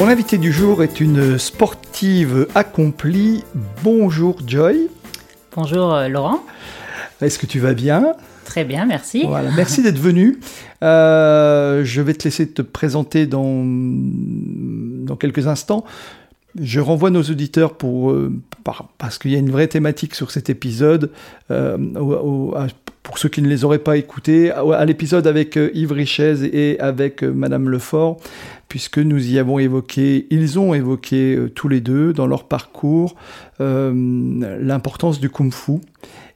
Mon invité du jour est une sportive accomplie. Bonjour Joy. Bonjour euh, Laurent. Est-ce que tu vas bien? Très bien, merci. Voilà, merci d'être venu. Euh, je vais te laisser te présenter dans, dans quelques instants. Je renvoie nos auditeurs pour, euh, parce qu'il y a une vraie thématique sur cet épisode, pour ceux qui ne les auraient pas écoutés, à, l'épisode avec Yves Richez et avec Madame Lefort, puisque nous y avons évoqué, ils ont évoqué euh, tous les deux dans leur parcours euh, l'importance du kung-fu.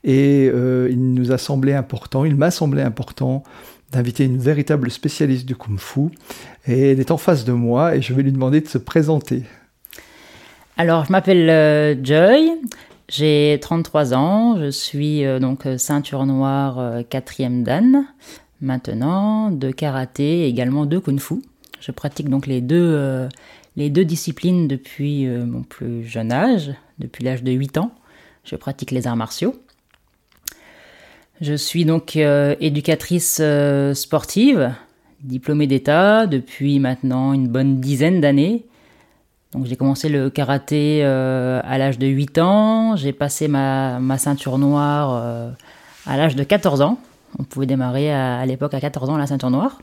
Et euh, il nous a semblé important, il m'a semblé important d'inviter une véritable spécialiste du kung-fu. Et elle est en face de moi et je vais lui demander de se présenter. Alors, je m'appelle Joy, j'ai 33 ans, je suis donc ceinture noire quatrième dan maintenant, de karaté et également de kung-fu. Je pratique donc les deux, euh, les deux disciplines depuis euh, mon plus jeune âge, depuis l'âge de 8 ans. Je pratique les arts martiaux. Je suis donc euh, éducatrice sportive, diplômée d'État depuis maintenant une bonne dizaine d'années. Donc j'ai commencé le karaté à l'âge de 8 ans, j'ai passé ma, ma, ceinture noire à l'âge de 14 ans. On pouvait démarrer à, à l'époque à 14 ans la ceinture noire.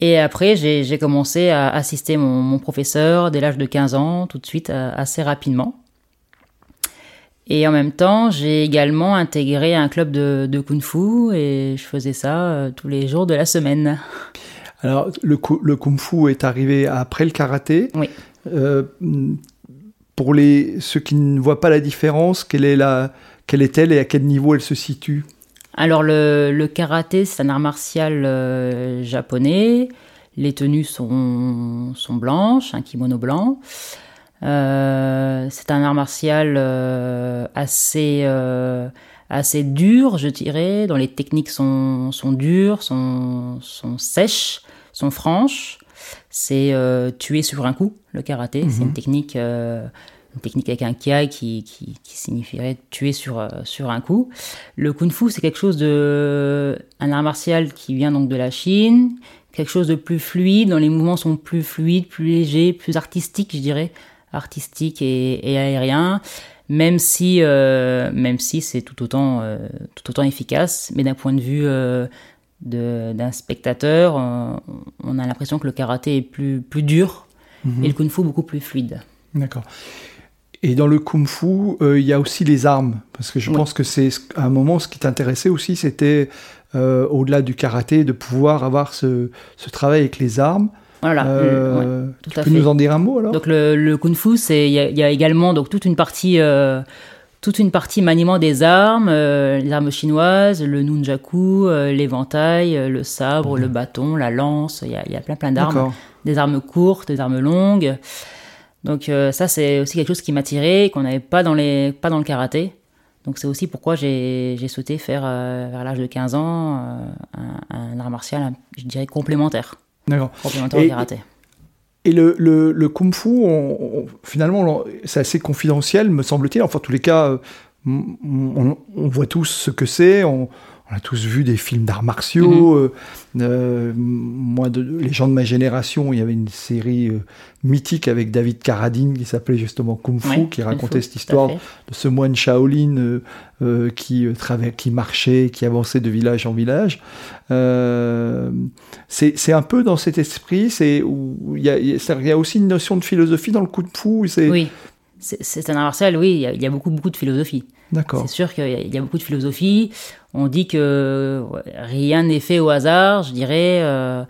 Et après, j'ai commencé à assister mon, professeur dès l'âge de 15 ans, tout de suite, euh, assez rapidement. Et en même temps, j'ai également intégré un club de, de kung fu et je faisais ça euh, tous les jours de la semaine. Alors, le, le kung fu est arrivé après le karaté. Oui. Euh, pour les, ceux qui ne voient pas la différence, quelle est la, quelle est-elle et à quel niveau elle se situe? Alors le, karaté, c'est un art martial euh, japonais. Les tenues sont, sont, blanches, un kimono blanc. Euh, c'est un art martial euh, assez, assez dur, je dirais, dont les techniques sont, sont dures, sont, sont sèches, sont franches. C'est tuer sur un coup, le karaté. C'est une mhm. technique une technique avec un kiai qui, qui, signifierait tuer sur, euh, sur un coup. Le kung fu, c'est quelque chose de. un art martial qui vient donc de la Chine, quelque chose de plus fluide, dont les mouvements sont plus fluides, plus légers, plus artistiques, je dirais, artistiques et, et aériens. Même si, euh, même si c'est tout autant, euh, tout autant efficace, mais d'un point de vue d'un spectateur, on a l'impression que le karaté est plus, plus dur mhm. et le kung fu beaucoup plus fluide. D'accord. Et dans le kung fu, euh, il y a aussi les armes, parce que je pense que c'est à un moment ce qui t'intéressait aussi, c'était euh, au-delà du karaté, de pouvoir avoir ce, ce travail avec les armes. Voilà. Euh, tu peux nous en dire un mot alors? Donc le, le kung fu, c'est il y, a également donc toute une partie toute une partie maniement des armes, les armes chinoises, le nunjaku, l'éventail, le sabre, le bâton, la lance. Il y a, y a, plein plein d'armes, des armes courtes, des armes longues. Donc euh, ça, c'est aussi quelque chose qui m'attirait, qu'on n'avait pas dans, les, pas dans le karaté. Donc c'est aussi pourquoi j'ai souhaité faire, euh, vers l'âge de 15 ans, euh, un, art martial, je dirais, complémentaire. D'accord. Complémentaire au karaté. Et le, le, le kung fu, finalement, c'est assez confidentiel, me semble-t-il. Enfin, en tous les cas, on, voit tous ce que c'est, on a tous vu des films d'arts martiaux. Mhm. Euh, euh, moi, de, les gens de ma génération, il y avait une série euh, mythique avec David Carradine qui s'appelait justement Kung Fu, qui racontait cette histoire de ce moine Shaolin qui, qui marchait, qui avançait de village en village. c'est un peu dans cet esprit. Il y a, y a aussi une notion de philosophie dans le Kung Fu. Oui, c'est un art martial, oui, il y, a, il y a beaucoup, beaucoup de philosophie. D'accord. C'est sûr qu'il y, a beaucoup de philosophie. On dit que rien n'est fait au hasard, je dirais. Euh,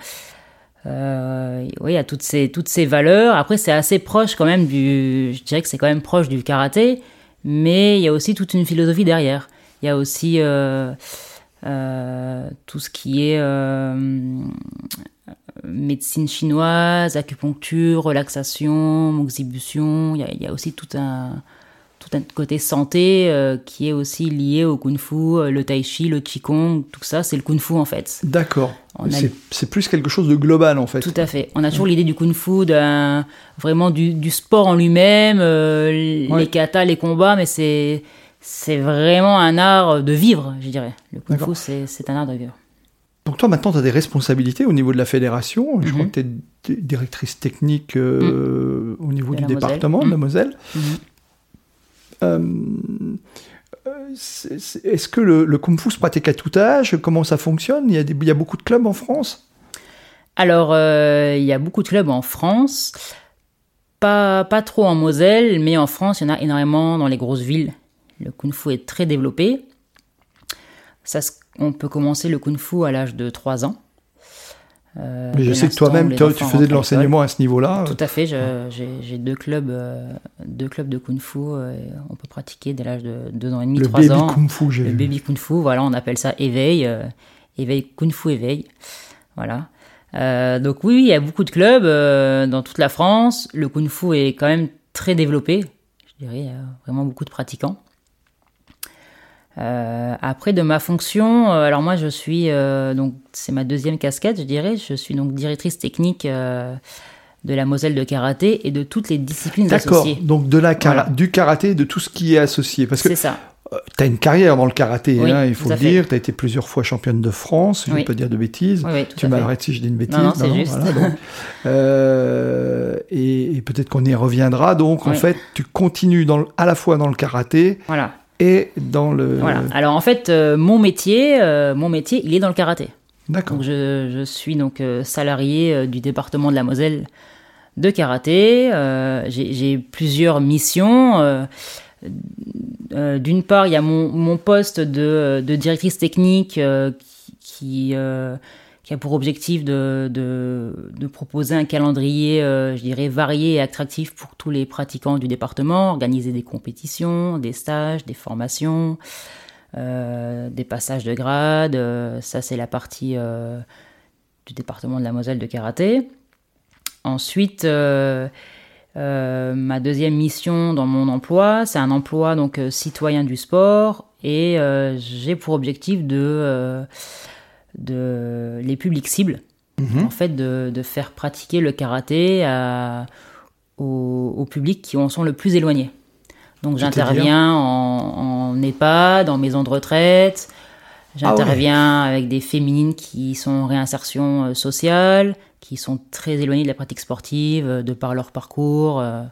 euh, oui, il y a toutes ces, toutes ces valeurs. Après, c'est assez proche quand même du. Je dirais que c'est quand même proche du karaté, mais il y a aussi toute une philosophie derrière. Il y a aussi euh, tout ce qui est médecine chinoise, acupuncture, relaxation, moxibution. Il y a, il y a aussi tout un, tout un côté santé euh, qui est aussi lié au kung fu, euh, le tai chi, le qigong, tout ça, c'est le kung fu en fait. D'accord. A- C'est plus quelque chose de global en fait. Tout à fait. On a toujours l'idée du kung fu, vraiment du, du sport en lui-même, euh, les katas, les combats, mais c'est vraiment un art de vivre, je dirais. Le kung fu, c'est un art de vivre. Donc toi maintenant tu as des responsabilités au niveau de la fédération. Je crois Mhm. que tu es directrice technique euh, au niveau De du Moselle. département de la Mhm. Moselle. Mhm. Euh, euh, Est-ce que le, le kung fu se pratique à tout âge Comment ça fonctionne? Il y, a des- il y a beaucoup de clubs en France? Alors, euh, il y a beaucoup de clubs en France, pas, pas trop en Moselle, mais en France, il y en a énormément dans les grosses villes. Le kung fu est très développé. Ça, on peut commencer le kung fu à l'âge de 3 ans. Euh, Mais je sais que toi-même, toi, tu faisais de l'enseignement à ce niveau-là. Tout à fait, j'ai deux clubs, euh, deux clubs de kung fu. euh, on peut pratiquer dès l'âge de 2 ans et demi, Le 3 baby ans. kung fu, j'ai Le vu. baby kung fu, voilà, on appelle ça éveil, éveil kung fu éveil, voilà. Donc oui, il y a beaucoup de clubs dans toute la France. Le kung fu est quand même très développé, je dirais, il y a vraiment beaucoup de pratiquants. Euh, après, de ma fonction, euh, alors moi je suis, euh, donc c'est ma deuxième casquette, je dirais, je suis donc directrice technique de la Moselle de karaté et de toutes les disciplines D'accord. associées. Donc de la Voilà. du karaté, de tout ce qui est associé. Parce que C'est ça. tu as une carrière dans le karaté, Oui, hein, il faut le dire. Tu as été plusieurs fois championne de France, je ne Oui. pas dire de bêtises. Oui, Tu m'arrêtes si je dis une bêtise. Non, non, c'est juste. voilà, donc, euh, et et peut-être qu'on y reviendra. Donc, en fait, tu continues dans à la fois dans le karaté Voilà. Et dans le. Voilà. Alors en fait, euh, mon métier, euh, mon métier, il est dans le karaté. D'accord. Je, je suis donc euh, salarié du département de la Moselle de karaté. J'ai plusieurs missions. D'une part, il y a mon, mon poste de, de directrice technique qui, qui, qui a pour objectif de, de, de proposer un calendrier, euh, je dirais, varié et attractif pour tous les pratiquants du département, organiser des compétitions, des stages, des formations, euh, des passages de grade. euh, ça, c'est la partie euh, du département de la Moselle de karaté. Ensuite, euh, ma deuxième mission dans mon emploi, c'est un emploi donc citoyen du sport et euh, j'ai pour objectif de, euh, de les publics cibles, Mhm. en fait, de, de faire pratiquer le karaté à, au, au public qui en sont le plus éloignés. Donc j'interviens en, en EHPAD, en maison de retraite, j'interviens avec des féminines qui sont en réinsertion euh, sociale, qui sont très éloignées de la pratique sportive, euh, de par leur parcours, euh,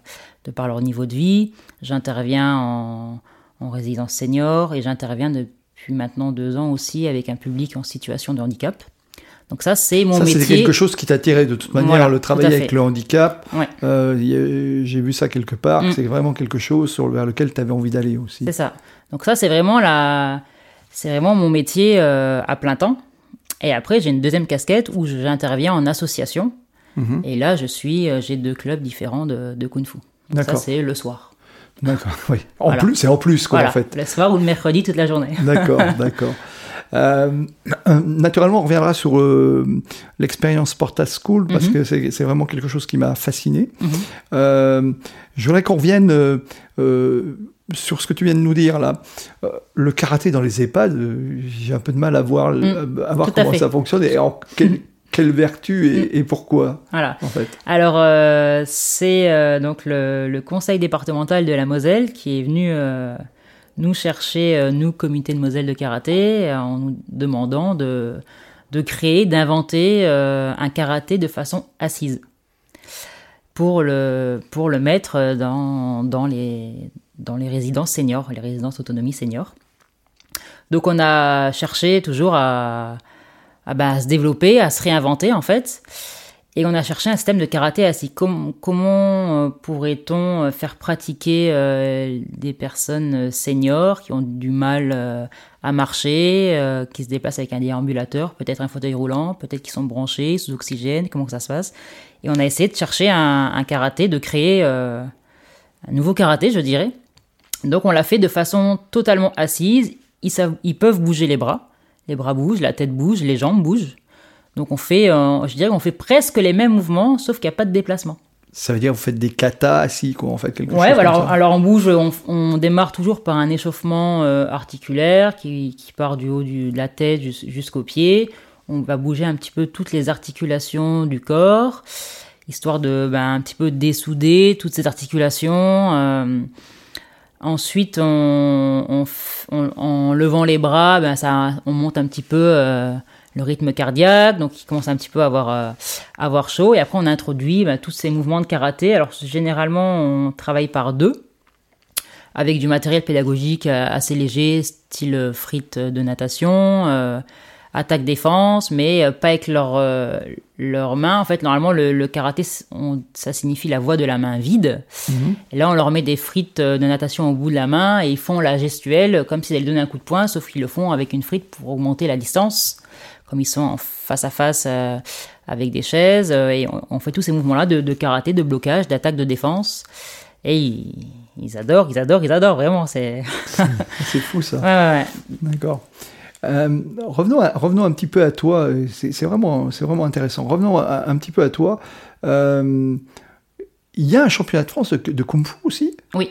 de par leur niveau de vie. J'interviens en, en résidence senior et j'interviens depuis maintenant deux ans aussi avec un public en situation de handicap. Donc ça, c'est mon Ça, c'est quelque chose qui t'attirait de toute manière, Voilà, le travail avec le handicap. Ouais. euh, J'ai vu ça quelque part. Mm. C'est vraiment quelque chose sur, vers lequel tu avais envie d'aller aussi. C'est ça. Donc ça, c'est vraiment la, c'est vraiment mon métier euh, à plein temps. Et après, j'ai une deuxième casquette où j'interviens en association. Mhm. Et là, je suis, euh, j'ai deux clubs différents de, de kung fu. Donc ça, c'est le soir. D'accord. Oui. En Voilà. plus, c'est en plus quoi voilà, en fait. le soir ou le mercredi toute la journée. D'accord, d'accord. Euh, naturellement, on reviendra sur euh, l'expérience Porta School parce Mhm. que c'est vraiment quelque chose qui m'a fasciné. Mhm. Euh, je voudrais qu'on revienne euh, euh, sur ce que tu viens de nous dire là. Euh, le karaté dans les EHPAD, euh, j'ai un peu de mal à voir, Mm, à voir comment ça fonctionne et en quelle, quelle vertu et, et pourquoi Voilà. en fait. Alors, euh, c'est euh, donc le, le conseil départemental de la Moselle qui est venu euh, nous chercher, nous, comité de Moselle de karaté, en nous demandant de, de créer, d'inventer un karaté de façon assise pour le, pour le mettre dans, dans, les, dans les résidences seniors, les résidences autonomie seniors. Donc, on a cherché toujours à, à, bah, à se développer, à se réinventer en fait. Et on a cherché un système de karaté assis. Com- comment euh, pourrait-on euh, faire pratiquer euh, des personnes seniors qui ont du mal à marcher, qui se déplacent avec un déambulateur, peut-être un fauteuil roulant, peut-être qu'ils sont branchés sous oxygène, comment que ça se passe? Et on a essayé de chercher un, karaté, de créer un nouveau karaté, je dirais. Donc on l'a fait de façon totalement assise. Ils peuvent bouger les bras, les bras bougent, la tête bouge, les jambes bougent. Donc on fait, euh, je dirais qu'on fait presque les mêmes mouvements, sauf qu'il n'y a pas de déplacement. Ça veut dire que vous faites des katas assis, quoi, en fait, quelque Ouais, chose alors, comme ça. alors on bouge, on, on démarre toujours par un échauffement euh, articulaire qui, qui part du haut du- de la tête jus- jusqu'aux pieds. On va bouger un petit peu toutes les articulations du corps, histoire de ben, un petit peu dessouder toutes ces articulations. euh. Ensuite, en levant les bras, ben, ça, on monte un petit peu euh, le rythme cardiaque, donc il commence un petit peu à avoir, euh, avoir chaud. Et après, on introduit ben, tous ces mouvements de karaté. Alors, généralement, on travaille par deux, avec du matériel pédagogique euh, assez léger, style frite de natation, attaque-défense, mais euh, pas avec leurs euh, mains. En fait, normalement, le, le karaté, on- ça signifie la voie de la main vide. Mhm. Et là, on leur met des frites euh, de natation au bout de la main et ils font la gestuelle comme s'ils allaient donner un coup de poing, sauf qu'ils le font avec une frite pour augmenter la distance, comme ils sont face à face euh, avec des chaises. euh, et on, on fait tous ces mouvements-là de, de karaté, de blocage, d'attaque, de défense. Et ils, ils adorent, ils adorent, ils adorent, vraiment. C'est. C'est fou, ça. Ouais, ouais, ouais. D'accord. Euh, revenons, à- revenons un petit peu à toi. C'est c'est vraiment, c'est vraiment intéressant. Revenons à- un petit peu à toi. Euh, Il y a un championnat de France de, de Kung Fu aussi? Oui.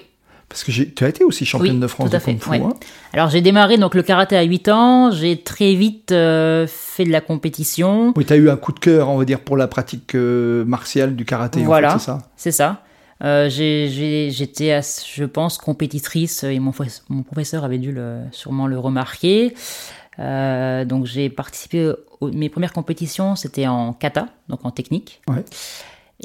Parce que tu as été aussi championne Oui, de France tout à de Kung Fu. ouais. hein Alors j'ai démarré donc le karaté à 8 ans, j'ai très vite euh, fait de la compétition. oui, tu as eu un coup de cœur, on va dire, pour la pratique euh, martiale du karaté. en Voilà. fait, c'est ça? C'est ça. Euh, J'étais, je pense, compétitrice et mon, mon professeur avait dû le, sûrement le remarquer. Euh, donc j'ai participé, aux, mes premières compétitions, c'était en kata, donc en technique. Ouais.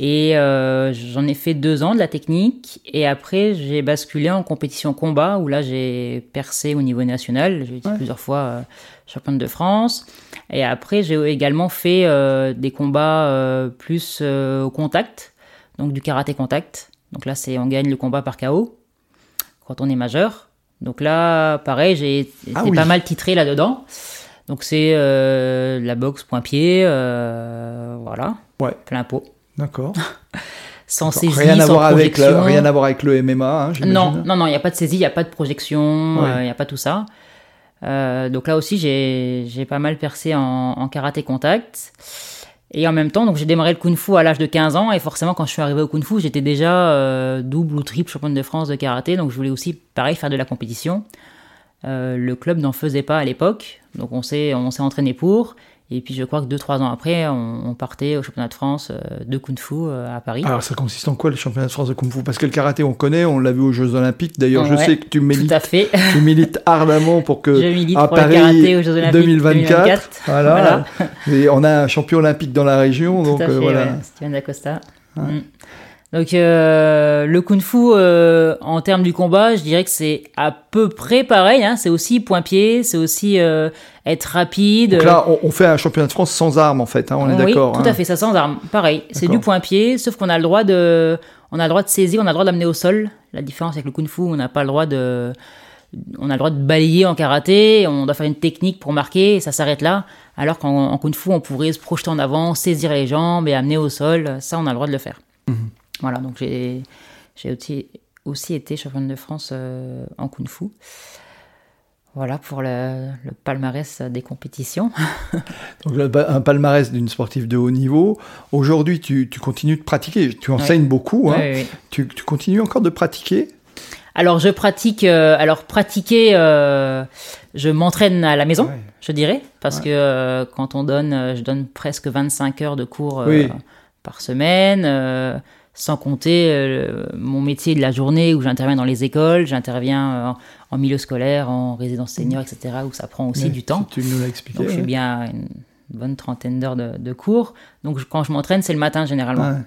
Et euh, j'en ai fait deux ans de la technique. Et après, j'ai basculé en compétition combat, où là, j'ai percé au niveau national. J'ai été Ouais. plusieurs fois euh, championne de France. Et après, j'ai également fait euh, des combats euh, plus euh, au contact, donc du karaté contact. Donc là, c'est on gagne le combat par KO quand on est majeur. Donc là, pareil, j'ai été Ah oui. pas mal titré là-dedans. Donc c'est euh, la boxe point-pied, euh, voilà, Ouais, plein pot d'accord. sans saisie, Rien à, sans voir avec le, projection. rien à voir avec le MMA, hein. Non, non, non, il n'y a pas de saisie, il n'y a pas de projection, Ouais. il n'y a pas tout ça. Euh, donc là aussi, j'ai j'ai pas mal percé en, en karaté contact. Et en même temps, donc j'ai démarré le kung-fu à l'âge de 15 ans. Et forcément, quand je suis arrivé au kung-fu, j'étais déjà euh, double ou triple championne de France de karaté. Donc je voulais aussi, pareil, faire de la compétition. Euh, le club n'en faisait pas à l'époque. Donc on s'est on s'est entraîné pour. Et puis je crois que deux, trois ans après, on, partait au championnat de France euh, de kung-fu euh, à Paris. Alors, ça consiste en quoi le championnat de France de Kung Fu? Parce que le karaté, on connaît, on l'a vu aux Jeux Olympiques. D'ailleurs, je sais que tu Tout milites, à fait. tu milites ardemment pour que Je milite à pour le Paris karaté aux Jeux Olympiques 2024. 2024. Voilà. Et on a un champion olympique dans la région, donc Tout à euh, fait, voilà. ouais, Steven Dacosta. Mm. Donc euh, le kung-fu euh, en termes du combat, je dirais que c'est à peu près pareil. Hein. C'est aussi point-pied, c'est aussi euh, être rapide. Donc là, on, on fait un championnat de France sans armes, en fait. hein, on est oui, d'accord. tout hein. à fait, ça sans arme. Pareil, c'est du point-pied, sauf qu'on a le droit de, on a le droit de saisir, on a le droit d'amener au sol. La différence avec le kung-fu, on n'a pas le droit de, on a le droit de balayer en karaté, on doit faire une technique pour marquer, et ça s'arrête là. Alors qu'en en kung-fu, on pourrait se projeter en avant, saisir les jambes et amener au sol. Ça, on a le droit de le faire. Mhm. Voilà, donc j'ai, aussi, aussi été championne de France euh, en kung-fu. Voilà pour le, le palmarès des compétitions. Donc un palmarès d'une sportive de haut niveau. Aujourd'hui, tu, tu continues de pratiquer. Tu enseignes beaucoup. Hein. Oui, oui, oui. Tu, tu continues encore de pratiquer? Alors je pratique, euh, alors pratiquer, euh, je m'entraîne à la maison, Ouais. je dirais, parce Ouais. que quand on donne, je donne presque 25 heures de cours par semaine, sans compter euh, mon métier de la journée où j'interviens dans les écoles, j'interviens euh, en, en milieu scolaire, en résidence senior, etc., où ça prend aussi Ouais, du temps. Tu nous l'as expliqué. Donc je ouais. bien une bonne trentaine d'heures de, de cours. Donc je- quand je m'entraîne, c'est le matin généralement. Ouais.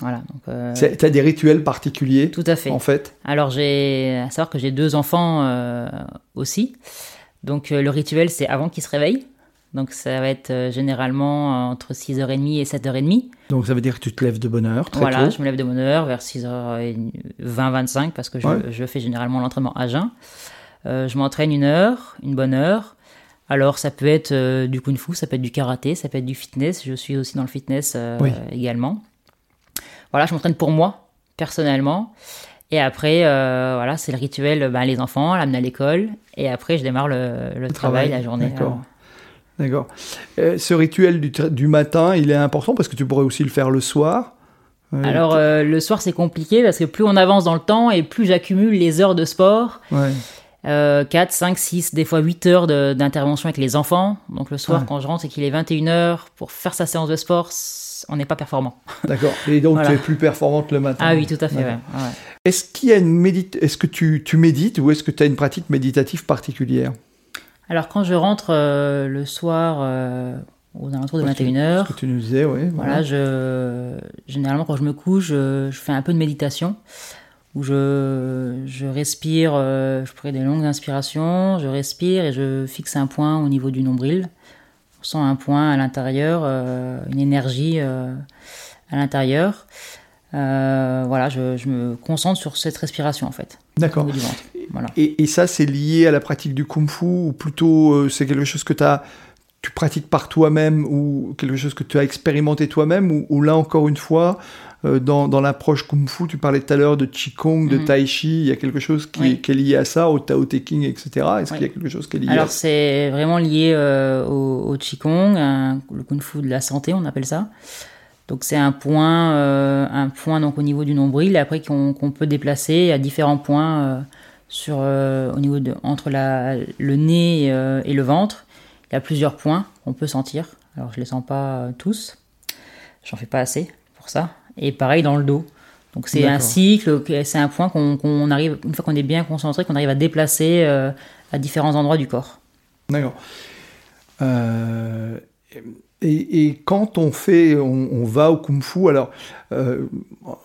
Voilà. Donc, euh, Tu as des rituels particuliers, tout à fait. en fait? Alors, j'ai à savoir que j'ai deux enfants euh, aussi. Donc, le rituel, c'est avant qu'ils se réveillent. Donc, ça va être euh, généralement entre 6h30 et 7h30. Donc ça veut dire que tu te lèves de bonne heure, très Voilà, tôt. je me lève de bonne heure vers 6h20-25 parce que je, Ouais. je fais généralement l'entraînement à jeun. Euh, je m'entraîne une heure, une bonne heure. Alors, ça peut être euh, du kung fu, ça peut être du karaté, ça peut être du fitness. Je suis aussi dans le fitness euh, Oui. également. Voilà, je m'entraîne pour moi, personnellement. Et après, euh, voilà, c'est le rituel, ben, les enfants, l'amener à l'école. Et après, je démarre le, le travail, la journée. D'accord. D'accord. Euh, ce rituel du, matin, il est important parce que tu pourrais aussi le faire le soir. Euh, Alors euh, le soir c'est compliqué parce que plus on avance dans le temps et plus j'accumule les heures de sport. ouais. Euh, 4, 5, 6, des fois 8 heures d'intervention avec les enfants. Donc le soir Ouais. quand je rentre et qu'il est 21h pour faire sa séance de sport, on n'est pas performant. D'accord. Et donc Voilà. tu es plus performante le matin. Ah oui, tout à fait. Ouais. Est-ce qu'il y a une médite Est-ce que tu, tu médites ou est-ce que tu as une pratique méditative particulière? Alors quand je rentre euh, le soir euh, aux alentours de Parce que- 21h, Ce que tu nous disais, oui. Voilà, je, généralement quand je me couche, je, je fais un peu de méditation où je, je respire, euh, je prends des longues inspirations, je respire et je fixe un point au niveau du nombril. On sent un point à l'intérieur, euh, une énergie à l'intérieur. Voilà, je, je me concentre sur cette respiration en fait, D'accord. Voilà. Et, et ça, c'est lié à la pratique du kung-fu ou plutôt euh, c'est quelque chose que as, tu pratiques par toi-même ou quelque chose que tu as expérimenté toi-même ou, ou là, encore une fois, euh, dans, dans l'approche kung-fu, tu parlais tout à l'heure de qigong, de Mhm. tai chi, il y a quelque chose qui, Oui. est, qui est lié à ça, au tao te king, etc. Est-ce Oui. qu'il y a quelque chose qui est lié Alors c'est vraiment lié euh, au, au Qigong, un- le Kung Fu de la santé, on appelle ça. Donc c'est un point, euh, un point donc au niveau du nombril, et après qu'on peut déplacer à différents points sur, euh, au niveau de, entre la, le nez euh, et le ventre. Il y a plusieurs points qu'on peut sentir. Alors je les sens pas euh, tous, j'en fais pas assez pour ça. Et pareil dans le dos. Donc c'est un cycle, c'est un point qu'on qu'on arrive, une fois qu'on est bien concentré, qu'on arrive à déplacer à différents endroits du corps. D'accord. Euh, et, quand on fait, on, va au kung-fu, alors euh,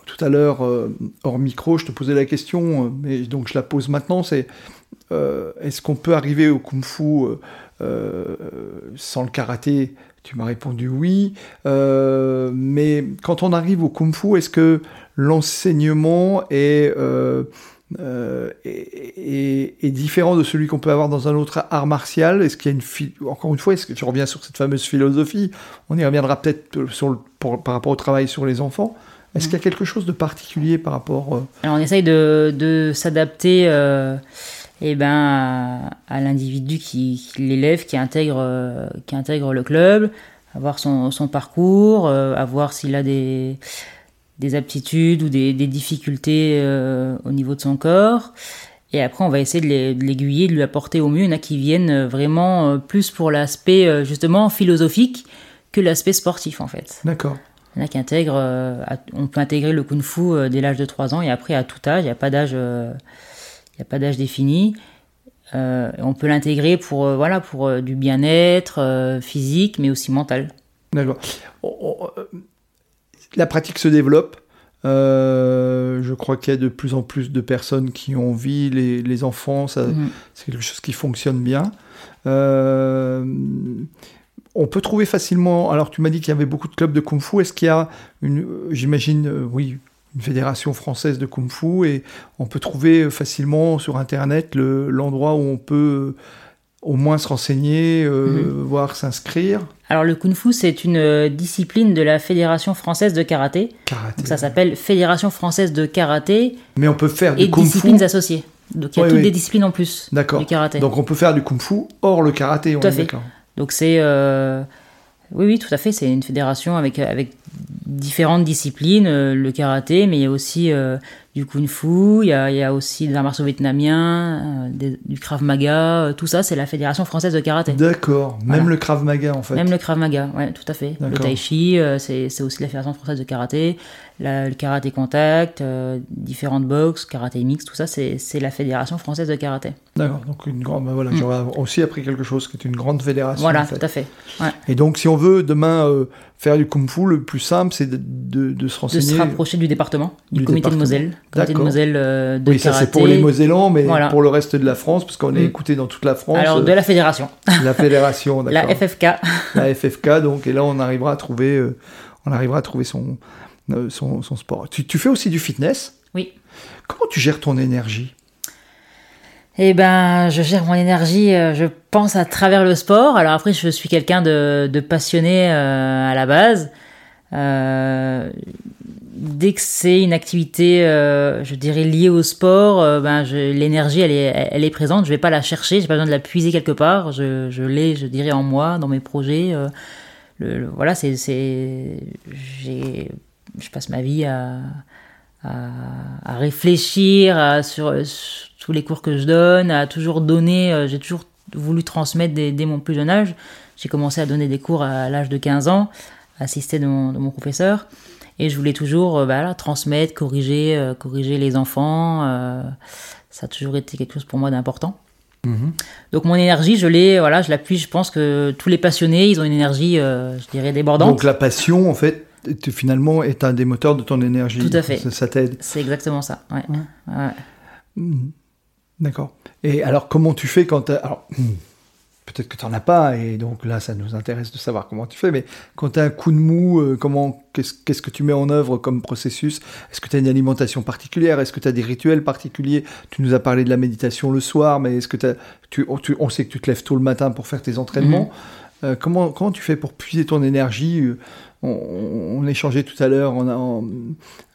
tout à l'heure, euh, hors micro, je te posais la question, euh, mais donc je la pose maintenant, c'est est-ce qu'on peut arriver au kung-fu sans le karaté? Tu m'as répondu oui, mais quand on arrive au kung-fu, est-ce que l'enseignement est euh, euh, est, différent de celui qu'on peut avoir dans un autre art martial Est-ce qu'il y a une encore une fois, est-ce que tu reviens sur cette fameuse philosophie? On y reviendra peut-être par rapport au travail sur les enfants. Est-ce qu'il y a quelque chose de particulier par rapport euh, on essaye de, s'adapter euh, eh ben, à, l'individu qui, l'élève, qui intègre, euh, qui intègre le club, à voir son, son parcours, euh, à voir s'il a des, des aptitudes ou des, des difficultés euh, au niveau de son corps. Et après, on va essayer de l'aiguiller, de lui apporter au mieux. Il y en a qui viennent euh, vraiment euh, plus pour l'aspect euh, justement philosophique que l'aspect sportif en fait. D'accord. Il y en a qui intègrent, on peut intégrer le kung fu dès l'âge de 3 ans et après à tout âge, il n'y a pas d'âge, il y a pas d'âge défini. Euh, on peut l'intégrer pour voilà pour du bien-être physique mais aussi mental. D'accord. La pratique se développe. Euh, je crois qu'il y a de plus en plus de personnes qui ont envie. Les, les enfants, ça, Mhm. c'est quelque chose qui fonctionne bien. Euh, on peut trouver facilement. Alors, tu m'as dit qu'il y avait beaucoup de clubs de kung-fu. Est-ce qu'il y a une, j'imagine, euh, oui, une fédération française de kung-fu et on peut trouver facilement sur Internet le- l'endroit où on peut au moins se renseigner, euh, voir s'inscrire. Alors le kung fu c'est une euh, discipline de la Fédération française de karaté. Karaté. Donc ça s'appelle Fédération française de karaté Mais on peut faire et du kung-fu. disciplines associées. Donc il y a Oui, toutes oui. des disciplines en plus D'accord. du karaté. Donc on peut faire du kung-fu hors le karaté. on Tout à est fait. d'accord. Donc c'est euh, oui oui tout à fait c'est une fédération avec avec différentes disciplines le karaté mais il y a aussi euh, du kung fu il y a, il y a aussi des arts martiaux vietnamiens euh, des- du krav maga euh, tout ça c'est la fédération française de karaté D'accord. Même Voilà. le krav maga en fait. même le krav maga ouais tout à fait le tai chi euh, c'est c'est aussi la fédération française de karaté La- le karaté contact différentes boxes karaté mix tout ça c'est c'est la fédération française de karaté D'accord. Donc une grande. ben voilà, Mm. j'aurais aussi appris quelque chose qui est une grande fédération. voilà en fait. tout à fait Et donc si on veut demain faire du kung-fu, le plus simple c'est de, de- de se de renseigner. se rapprocher du département du, Du comité département. de Moselle comité de. Moselle euh, de Oui, ça c'est pour les Mosellans, mais Voilà. pour le reste de la France, parce qu'on est Mm. écouté dans toute la France. Alors, euh, de la fédération, la fédération, la d'accord. FFK. la FFK, donc, et là on arrivera à trouver, euh, on arrivera à trouver son, euh, son, son sport. Tu, tu fais aussi du fitness? Oui. Comment tu gères ton énergie? Eh ben, je gère mon énergie, euh, je pense à travers le sport. Alors après, je suis quelqu'un de, passionné euh, à la base. Euh, dès que c'est une activité, euh, je dirais liée au sport, euh, ben l'énergie elle est, elle est présente. Je vais pas la chercher, j'ai pas besoin de la puiser quelque part. Je, l'ai, je dirais en moi, dans mes projets. Voilà, c'est, je passe ma vie à, réfléchir à, sur, tous les cours que je donne, à toujours donner. j'ai toujours voulu transmettre dès, dès, mon plus jeune âge. J'ai commencé à donner des cours à l'âge de 15 ans, assister de mon, de mon professeur. Et je voulais toujours euh, transmettre, corriger, euh, corriger les enfants. Euh, ça a toujours été quelque chose pour moi d'important. Mmh. Donc mon énergie, je l'ai, voilà, je l'appuie. Je pense que tous les passionnés, ils ont une énergie, je dirais, débordante. Donc la passion, en fait, finalement, est un des moteurs de ton énergie. Tout à fait. Ça, ça t'aide. C'est exactement ça. Ouais. ouais. Mmh. D'accord. Et alors, comment tu fais quand alors peut-être que tu n'en as pas, et donc là, ça nous intéresse de savoir comment tu fais, mais quand tu as un coup de mou, euh, comment, qu'est-ce, qu'est-ce que tu mets en œuvre comme processus? Est-ce que tu as une alimentation particulière? Est-ce que tu as des rituels particuliers? Tu nous as parlé de la méditation le soir, mais est-ce que tu, tu, on sait que tu te lèves tôt le matin pour faire tes entraînements. Mhm. Euh, comment, comment tu fais pour puiser ton énergie? Euh, on, on, échangeait tout à l'heure en,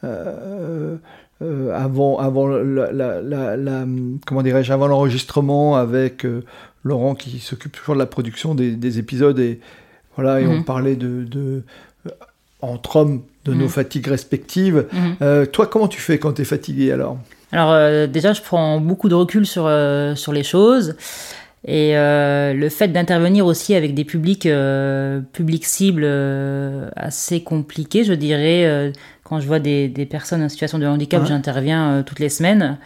euh, avant, avant la, la, la, comment dirais-je, avant l'enregistrement avec Laurent qui s'occupe toujours de la production des, des épisodes et voilà et on mhm. parlait de, de euh, entre hommes de nos mhm. fatigues respectives. Mhm. Euh, toi, comment tu fais quand tu es fatigué alors? Alors euh, déjà, je prends beaucoup de recul sur, euh, sur les choses. Et euh, le fait d'intervenir aussi avec des publics, publics cibles assez compliqués, je dirais, quand je vois des, des, personnes en situation de handicap, j'interviens toutes les semaines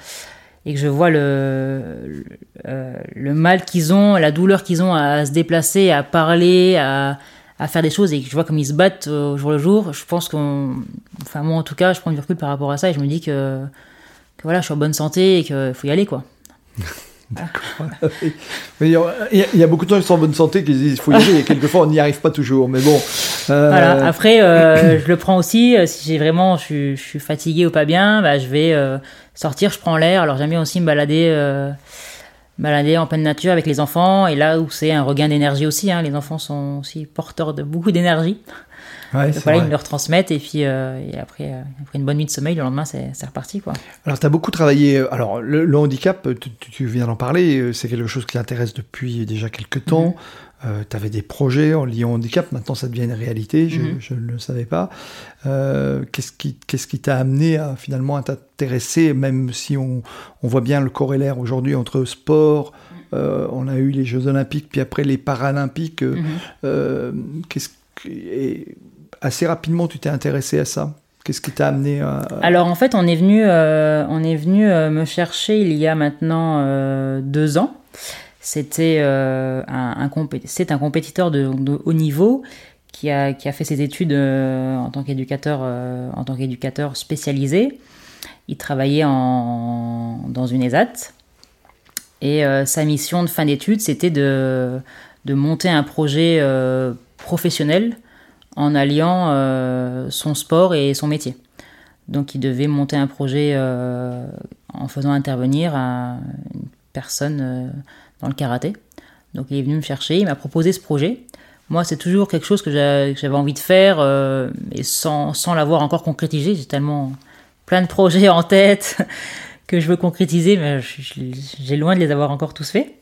et que je vois le, le, euh, le mal qu'ils ont, la douleur qu'ils ont à, se déplacer, à parler, à, à, faire des choses, et que je vois comme ils se battent au jour le jour, je pense qu'on. Enfin, moi en tout cas, je prends du recul par rapport à ça et je me dis que, que voilà, je suis en bonne santé et qu'il faut y aller, quoi. D'accord. il, y a, il beaucoup de gens qui sont en bonne santé qui disent qu'il faut y aller et quelquefois on n'y arrive pas toujours. Mais bon. Euh... Voilà. Après, euh, je le prends aussi. Si j'ai vraiment, je suis, fatigué ou pas bien, bah, je vais euh, sortir, je prends l'air. Alors j'aime bien aussi me balader, balader en pleine nature avec les enfants. Et là où c'est un regain d'énergie aussi, hein, les enfants sont aussi porteurs de beaucoup d'énergie. Ouais, Donc voilà, vrai. ils me le retransmettent et puis euh, et après, euh, après une bonne nuit de sommeil, le lendemain c'est reparti quoi. Alors tu as beaucoup travaillé, euh, alors le, le handicap, tu, tu viens d'en parler, c'est quelque chose qui t'intéresse depuis déjà quelques temps. Mm -hmm. euh, tu avais des projets en lien au handicap, maintenant ça devient une réalité, je, mm -hmm. je ne le savais pas. Qu'est-ce qui qui t'a amené à finalement à t'intéresser, même si on, on voit bien le corrélaire aujourd'hui entre sport, on a eu les Jeux Olympiques, puis après les Paralympiques. Mm -hmm. Qu'est-ce et assez rapidement, tu t'es intéressé à ça? Qu'est-ce qui t'a amené à... Alors en fait, on est venu, euh, on est venu euh, me chercher il y a maintenant euh, deux ans. C'était un, un, un compétiteur de, de, haut niveau qui a, qui a fait ses études en tant qu'éducateur, en tant qu'éducateur spécialisé. Il travaillait en, dans une ESAT et sa mission de fin d'études, c'était de, de monter un projet professionnel en alliant euh, son sport et son métier. Donc il devait monter un projet euh, en faisant intervenir un, une personne euh, dans le karaté. Donc il est venu me chercher, il m'a proposé ce projet. Moi, c'est toujours quelque chose que j'avais envie de faire, mais sans, sans l'avoir encore concrétisé. J'ai tellement plein de projets en tête que je veux concrétiser, mais j'ai loin de les avoir encore tous faits.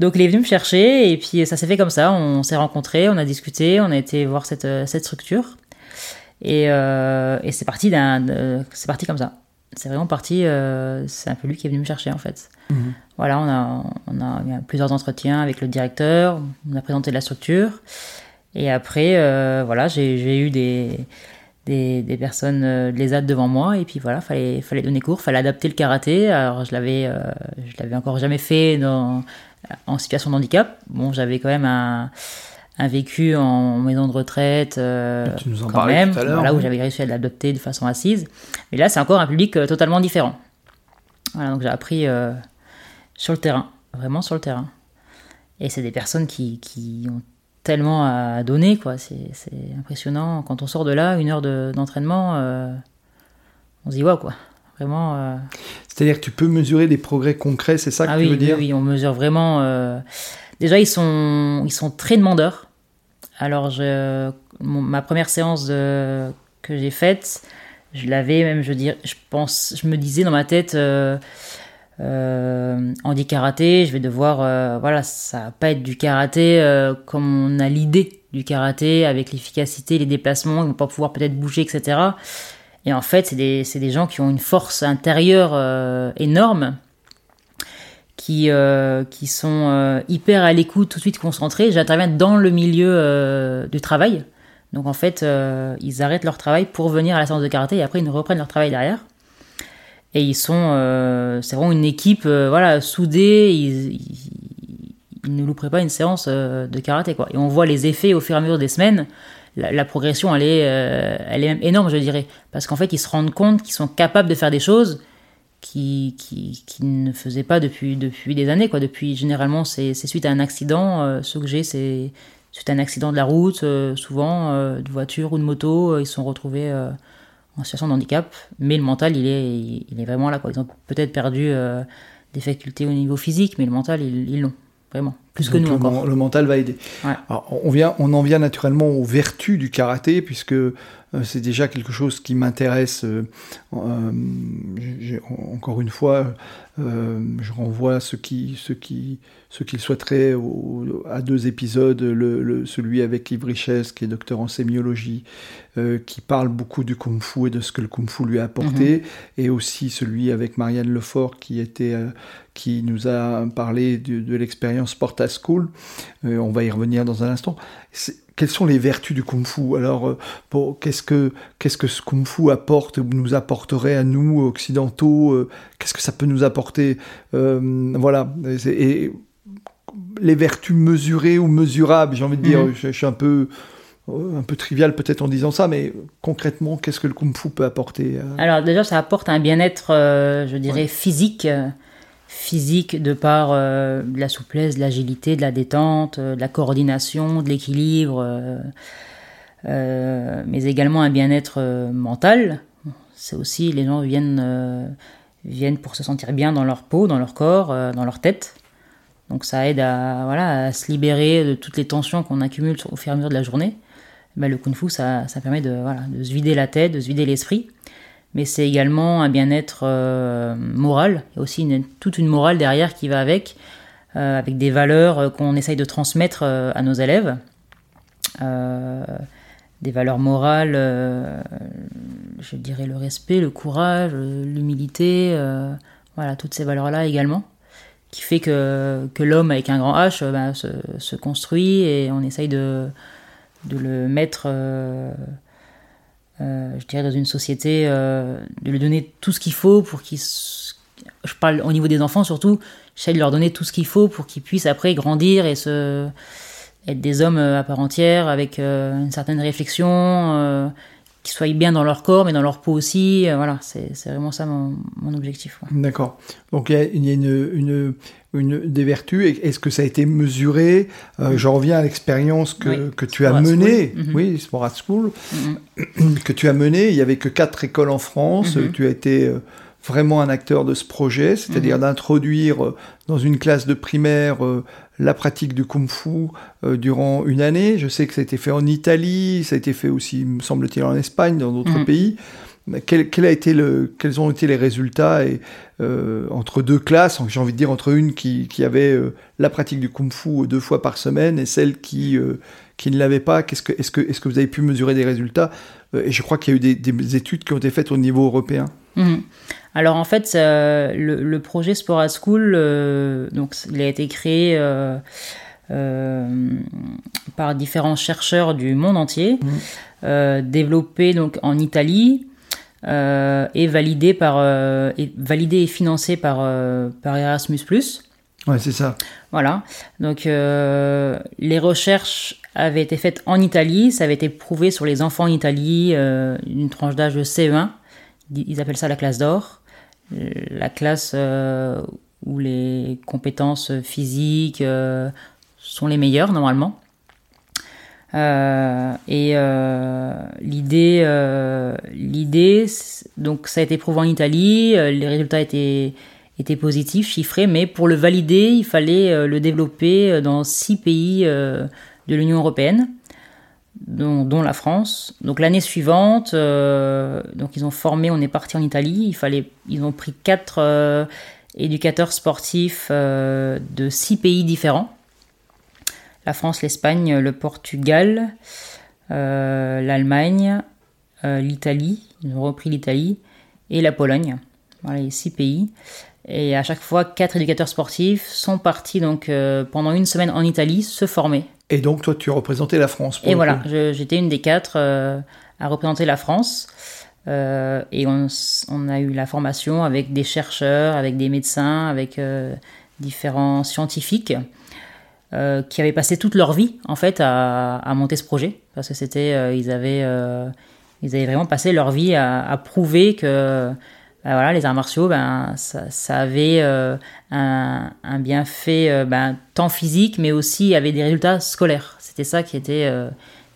Donc il est venu me chercher et puis ça s'est fait comme ça. On s'est rencontrés, on a discuté, on a été voir cette, cette structure et, euh, et c'est parti d'un, c'est parti comme ça. C'est vraiment parti. Euh, c'est un peu lui qui est venu me chercher en fait. Mmh. Voilà, on a, on a eu plusieurs entretiens avec le directeur, on a présenté la structure et après euh, voilà, j'ai eu des des, des, personnes l'ESAD devant moi et puis voilà fallait fallait donner cours fallait adapter le karaté alors je l'avais euh, je l'avais encore jamais fait dans en situation de handicap. Bon, j'avais quand même un, un, vécu en maison de retraite, euh, tu nous en quand même, voilà, oui. où j'avais réussi à l'adopter de façon assise. Mais là, c'est encore un public euh, totalement différent. Voilà, donc j'ai appris euh, sur le terrain, vraiment sur le terrain. Et c'est des personnes qui, qui, ont tellement à donner, quoi. C'est impressionnant. Quand on sort de là, une heure d'entraînement, de, on se dit, waouh, quoi. Vraiment. Euh... C'est-à-dire que tu peux mesurer des progrès concrets, c'est ça que ah tu oui, veux dire Oui, on mesure vraiment. Euh... Déjà, ils sont, ils sont très demandeurs. Alors, je... Mon, ma première séance de... que j'ai faite, je l'avais même, je je pense, je me disais dans ma tête, euh, euh, en dit karaté, je vais devoir, euh, voilà, ça va pas être du karaté euh, comme on a l'idée du karaté avec l'efficacité, les déplacements, ils vont pas pouvoir peut-être bouger, etc. Et en fait, c'est des, des gens qui ont une force intérieure euh, énorme, qui, euh, qui sont euh, hyper à l'écoute, tout de suite concentrés. J'interviens dans le milieu du travail. Donc en fait, ils arrêtent leur travail pour venir à la séance de karaté et après ils reprennent leur travail derrière. Et ils sont, c'est vraiment une équipe, voilà, soudée. Ils, ils, ils ne louperaient pas une séance de karaté, quoi. Et on voit les effets au fur et à mesure des semaines. La, progression, elle est, euh, elle est même énorme, je dirais, parce qu'en fait, ils se rendent compte qu'ils sont capables de faire des choses qui, qui, qui ne faisaient pas depuis, depuis des années, quoi. Depuis, généralement, c'est suite à un accident. Euh, ceux que j'ai, c'est suite à un accident de la route, euh, souvent de voiture ou de moto, ils se sont retrouvés en situation de handicap. Mais le mental, il est, il, est vraiment là, quoi. Ils ont peut-être perdu des facultés au niveau physique, mais le mental, ils l'ont vraiment plus que nous le, encore. le mental va aider. Ouais. Alors, on, vient, on en vient naturellement aux vertus du karaté, puisque euh, c'est déjà quelque chose qui m'intéresse. euh, euh, encore une fois, je renvoie ceux qui, ceux qui, ceux qui le souhaiteraient au- à deux épisodes, le, le- celui avec Yves Richesse, qui est docteur en sémiologie, qui parle beaucoup du kung-fu et de ce que le kung-fu lui a apporté, et aussi celui avec Marianne Lefort, qui était qui nous a parlé de, de l'expérience Porta School. Euh, on va y revenir dans un instant. Quelles sont les vertus du Kung Fu? Alors, euh, bon, qu'est-ce que qu'est-ce que ce Kung Fu apporte ou nous apporterait à nous occidentaux euh, Qu'est-ce que ça peut nous apporter? Voilà. Et les vertus mesurées ou mesurables, j'ai envie de dire. Mhm. Je, je suis un peu un peu trivial peut-être en disant ça, mais concrètement, qu'est-ce que le Kung Fu peut apporter Alors déjà, ça apporte un bien-être, euh, je dirais, physique. Physique de par euh, la souplesse, de l'agilité, de la détente, euh, de la coordination, de l'équilibre, euh, mais également un bien-être mental. C'est aussi, les gens viennent, viennent pour se sentir bien dans leur peau, dans leur corps, dans leur tête. Donc ça aide à, voilà, à se libérer de toutes les tensions qu'on accumule au fur et à mesure de la journée. Ben, le kung fu, ça, ça permet de, voilà, de se vider la tête, de se vider l'esprit mais c'est également un bien-être euh, moral. Il y a aussi toute une morale derrière qui va avec, euh, avec des valeurs euh, qu'on essaye de transmettre à nos élèves. Des valeurs morales, je dirais le respect, le courage, l'humilité, voilà, toutes ces valeurs-là également, qui fait que, que l'homme avec un grand H ben, se, se construit et on essaye de, de le mettre... euh, je dirais dans une société, euh, de lui donner tout ce qu'il faut pour qu'ils... s- Je parle au niveau des enfants surtout, j'essaie de leur donner tout ce qu'il faut pour qu'ils puissent après grandir et se être des hommes euh, à part entière avec une certaine réflexion, qu'ils soient bien dans leur corps mais dans leur peau aussi. voilà, c'est vraiment ça mon, objectif. D'accord. Donc il y a, une, une- des vertus. Est-ce que ça a été mesuré? Euh, Je reviens à l'expérience que, Oui, que tu as menée. School. Mhm. Oui, School. Mhm. Que tu as menée. Il y avait que quatre écoles en France. Mhm. Tu as été euh, vraiment un acteur de ce projet, c'est-à-dire Mhm. d'introduire euh, dans une classe de primaire euh, la pratique du kung-fu euh, durant une année. Je sais que ça a été fait en Italie, ça a été fait aussi, me semble-t-il, en Espagne, dans d'autres Mhm. pays. Mais Quel, quel a été le, quels ont été les résultats et, euh, entre deux classes, j'ai envie de dire entre une qui, qui avait euh, la pratique du kung-fu deux fois par semaine et celle qui, euh, qui ne l'avait pas Qu'est-ce que, Est-ce que, est que vous avez pu mesurer des résultats? Et je crois qu'il y a eu des, des études qui ont été faites au niveau européen. Mhm. Alors en fait, le, le projet Sport at School, donc il a été créé euh, par différents chercheurs du monde entier, euh, développé donc en Italie euh, et validé par euh, et validé et financé par euh, par Erasmus+. Ouais, c'est ça. Voilà. Donc euh, les recherches avaient été faites en Italie, ça avait été prouvé sur les enfants en Italie, euh, une tranche d'âge de CE1. Ils appellent ça la classe d'or, la classe où les compétences physiques sont les meilleures normalement. Euh, et euh, l'idée, euh, l'idée, donc ça a été prouvé en Italie, euh, les résultats étaient étaient positifs, chiffrés, mais pour le valider, il fallait euh, le développer euh, dans six pays de l'Union européenne. dont, la France. Donc l'année suivante, donc ils ont formé, on est parti en Italie. Il fallait, ils ont pris quatre éducateurs sportifs de six pays différents la France, l'Espagne, le Portugal, l'Allemagne, l'Italie, ils ont repris l'Italie, et la Pologne. Voilà, les six pays. Et à chaque fois, quatre éducateurs sportifs sont partis donc euh, pendant une semaine en Italie se former. Et donc toi, tu représentais la France. et voilà, j'étais une des quatre euh, à représenter la France. Euh, et on, on, a eu la formation avec des chercheurs, avec des médecins, avec différents scientifiques qui avaient passé toute leur vie en fait à, monter ce projet parce que c'était ils avaient ils avaient vraiment passé leur vie à, prouver que voilà, les arts martiaux, ben, ça, avait euh, un, un, bienfait euh, ben, tant physique, mais aussi avait des résultats scolaires. C'était ça qui était, euh,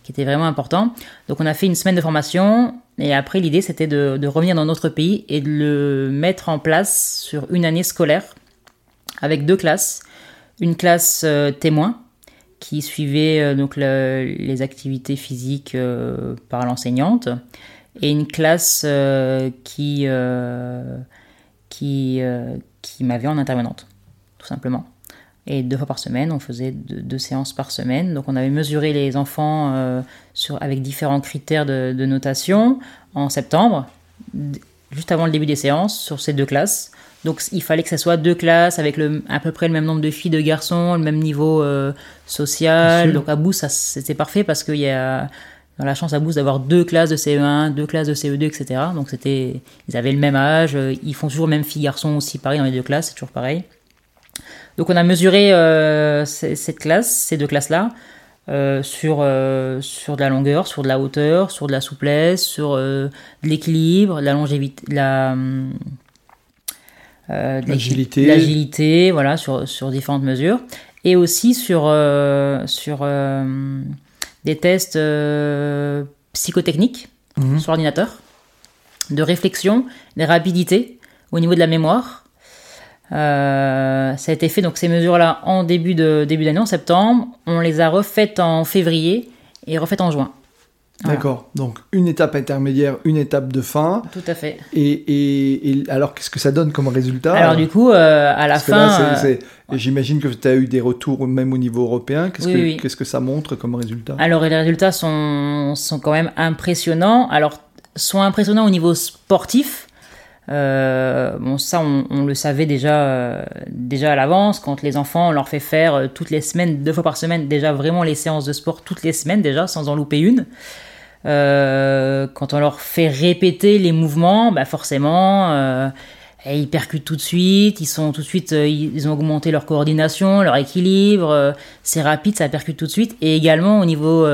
qui était vraiment important. Donc on a fait une semaine de formation, et après l'idée c'était de, de, revenir dans notre pays et de le mettre en place sur une année scolaire, avec deux classes. Une classe témoin, qui suivait donc les activités physiques par l'enseignante, et une classe euh, qui, euh, qui, euh, qui m'avait en intervenante, tout simplement. Et deux fois par semaine, on faisait deux, séances par semaine. Donc on avait mesuré les enfants sur, avec différents critères de, notation en septembre, juste avant le début des séances, sur ces deux classes. Donc il fallait que ce soit deux classes avec le, à peu près le même nombre de filles, de garçons, le même niveau social. Donc à bout, ça c'était parfait parce qu'il y a dans la chance à Boost d'avoir deux classes de CE1, deux classes de CE2, etc. Donc c'était, ils avaient le même âge, euh, ils font toujours même filles garçons aussi pareil dans les deux classes, c'est toujours pareil. Donc on a mesuré euh, cette classe, ces deux classes-là, euh, sur sur de la longueur, sur de la hauteur, sur de la souplesse, sur de l'équilibre, de la longévité, de la l'agilité, l'agilité, voilà, sur sur différentes mesures, et aussi sur sur des tests euh, psychotechniques mhm. sur ordinateur, de réflexion, de rapidité au niveau de la mémoire. Euh, ça a été fait donc ces mesures-là en début de début d'année en septembre. On les a refaites en février et refaites en juin. D'accord. Donc une étape intermédiaire, une étape de fin. Tout à fait. Et, alors qu'est-ce que ça donne comme résultat? Alors du coup, euh, à la fin, euh, j'imagine que tu as eu des retours même au niveau européen. Qu'est-ce que qu'est-ce que ça montre comme résultat? Alors les résultats sont sont quand même impressionnants. Alors sont impressionnants au niveau sportif. Euh, bon, ça, on, le savait déjà, déjà à l'avance. Quand les enfants, on leur fait faire toutes les semaines, deux fois par semaine, déjà vraiment les séances de sport toutes les semaines déjà, sans en louper une. Euh, quand on leur fait répéter les mouvements, bah forcément, euh, ils percutent tout de suite, ils sont tout de suite, euh, ils ont augmenté leur coordination, leur équilibre, c'est rapide, ça percute tout de suite. Et également au niveau,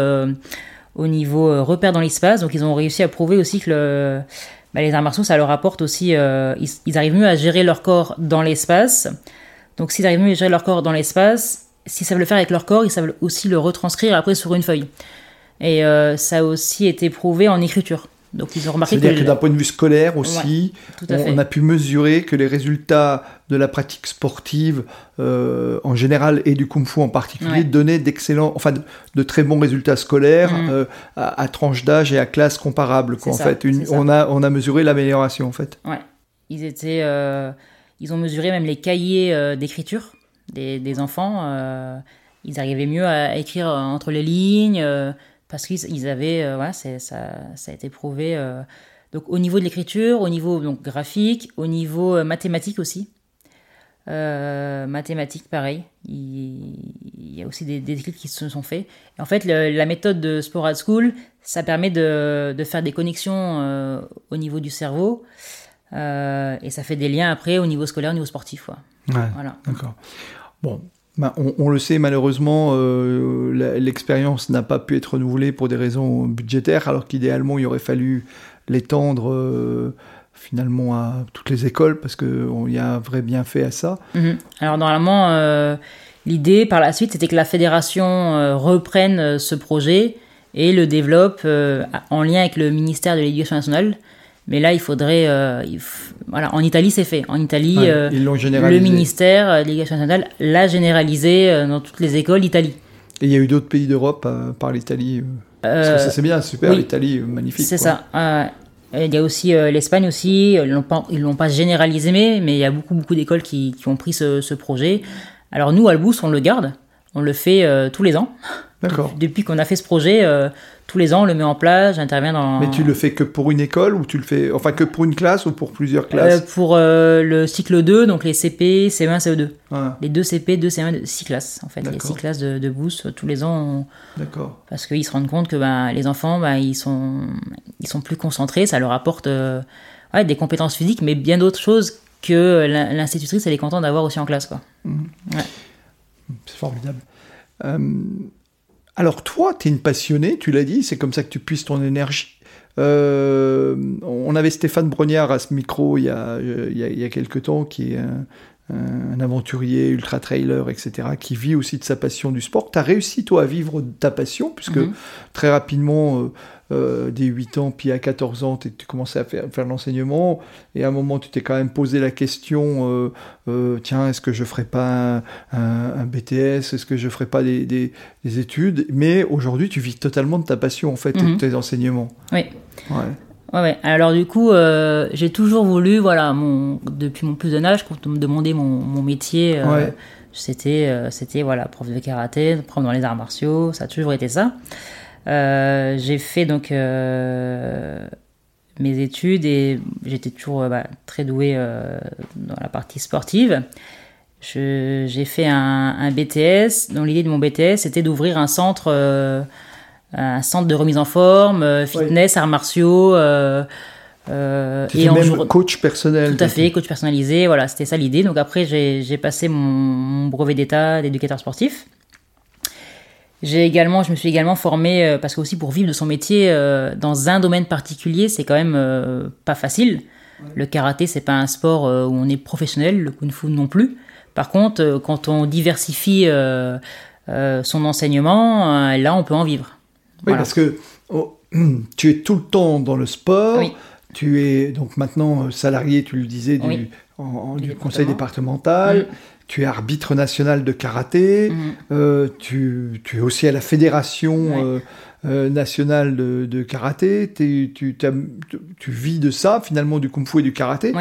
au niveau repère dans l'espace, donc ils ont réussi à prouver aussi que le, bah, les arts martiaux, ça leur apporte aussi, ils, ils, arrivent mieux à gérer leur corps dans l'espace. Donc s'ils arrivent mieux à gérer leur corps dans l'espace, s'ils savent le faire avec leur corps, ils savent aussi le retranscrire après sur une feuille. Et euh, ça a aussi été prouvé en écriture. Donc ils ont remarqué C'est-à-dire que, d'un point de vue scolaire aussi, on, a pu mesurer que les résultats de la pratique sportive euh, en général et du kung-fu en particulier donnaient d'excellents, enfin de, très bons résultats scolaires mm. euh, à, tranche d'âge et à classe comparables. en fait, on a on a mesuré l'amélioration en fait. Ouais, ils étaient, ils ont mesuré même les cahiers d'écriture des, des, enfants. ils arrivaient mieux à écrire entre les lignes parce qu'ils avaient, euh, ouais, ça, ça a été prouvé. Euh, donc au niveau de l'écriture, au niveau donc, graphique, au niveau euh, mathématique aussi. mathématiques, pareil. Il, y a aussi des, des, écrits qui se sont faits. en fait, la méthode de Sporad School, ça permet de, de faire des connexions au niveau du cerveau. et ça fait des liens après au niveau scolaire, au niveau sportif. Ouais, voilà. D'accord. Bon, bah, on, le sait, malheureusement, euh, l'expérience n'a pas pu être renouvelée pour des raisons budgétaires, alors qu'idéalement, il aurait fallu l'étendre euh, finalement à toutes les écoles, parce qu'il y a un vrai bienfait à ça. Mhm. Alors, normalement, euh, l'idée par la suite, c'était que la fédération reprenne ce projet et le développe en lien avec le ministère de l'Éducation nationale. Mais là, il faudrait. Euh, voilà, en Italie, c'est fait. En Italie, euh, le ministère de l'Éducation nationale l'a généralisé euh, dans toutes les écoles d'Italie. Et il y a eu d'autres pays d'Europe euh, par l'Italie. Parce que ça c'est bien, super, oui. l'Italie, magnifique. C'est ça. Euh, il y a aussi euh, l'Espagne aussi. Ils ils l'ont pas généralisé, mais mais il y a beaucoup beaucoup d'écoles qui, qui ont pris ce, ce projet. Alors nous, à Albous, on le garde. On le fait euh, tous les ans. D'accord. Depuis qu'on a fait ce projet, euh, tous les ans, on le met en place. J'interviens dans. Mais tu le fais que pour une école ou tu le fais, enfin que pour une classe ou pour plusieurs Euh, classes? pour euh, le cycle 2, donc les CP, CE1, CE2. Ah, Les deux CP, deux CE1, six classes en fait. Les D'accord. six classes de, de Boost, tous les ans, on- D'accord. parce qu'ils se rendent compte que ben, les enfants, ben, ils, sont, ils sont plus concentrés, ça leur apporte ouais, des compétences physiques, mais bien d'autres choses que l'in- l'institutrice, elle est contente d'avoir aussi en classe. Quoi. C'est formidable. Euh, alors toi, tu es une passionnée, tu l'as dit, c'est comme ça que tu puisses ton énergie. Euh, on avait Stéphane Brognard à ce micro il y a, il y a, il y a quelques temps, qui est un, un aventurier, ultra-trailer, etc., qui vit aussi de sa passion du sport. Tu as réussi, toi, à vivre de ta passion, puisque Mhm. très rapidement, euh, dès 8 ans, puis à 14 ans, tu commençais à faire, faire de l'enseignement, et à un moment, tu t'es quand même posé la question, euh, euh, tiens, est-ce que je ferais pas un, un- un BTS, est-ce que je ferais pas des, des- des études? Mais aujourd'hui, tu vis totalement de ta passion, en fait, et de Mhm. tes enseignements. Oui. Ouais. Ouais, ouais. Alors du coup, euh, j'ai toujours voulu, voilà, mon, depuis mon plus jeune âge, quand on me demandait mon, mon métier, euh, Ouais. c'était, euh, c'était voilà, prof de karaté, prof dans les arts martiaux, ça a toujours été ça. Euh, j'ai fait donc euh, mes études et j'étais toujours euh, bah, très douée euh, dans la partie sportive. J'ai fait un, un BTS dont l'idée de mon BTS c'était d'ouvrir un centre, un centre de remise en forme, fitness, arts martiaux. Euh, en même jour- coach personnel. tout à fait, coach personnalisé, voilà, c'était ça l'idée. Donc après, j'ai j'ai passé mon, mon brevet d'état d'éducateur sportif. J'ai également, je me suis également formée euh, parce que aussi pour vivre de son métier euh, dans un domaine particulier, c'est quand même euh, pas facile. Le karaté, c'est pas un sport où on est professionnel, le kung-fu non plus. Par contre, quand on diversifie son enseignement, là, on peut en vivre. Oui, Voilà. parce que oh, tu es tout le temps dans le sport. Oui. Tu es donc maintenant salarié, tu le disais, du, Oui. en- en- Du du conseil département. départemental. Mm. Tu es arbitre national de karaté. Mhm. Euh, tu, tu es aussi à la fédération euh, euh, nationale de, de karaté. Tu, vis de ça, finalement, du kung fu et du karaté.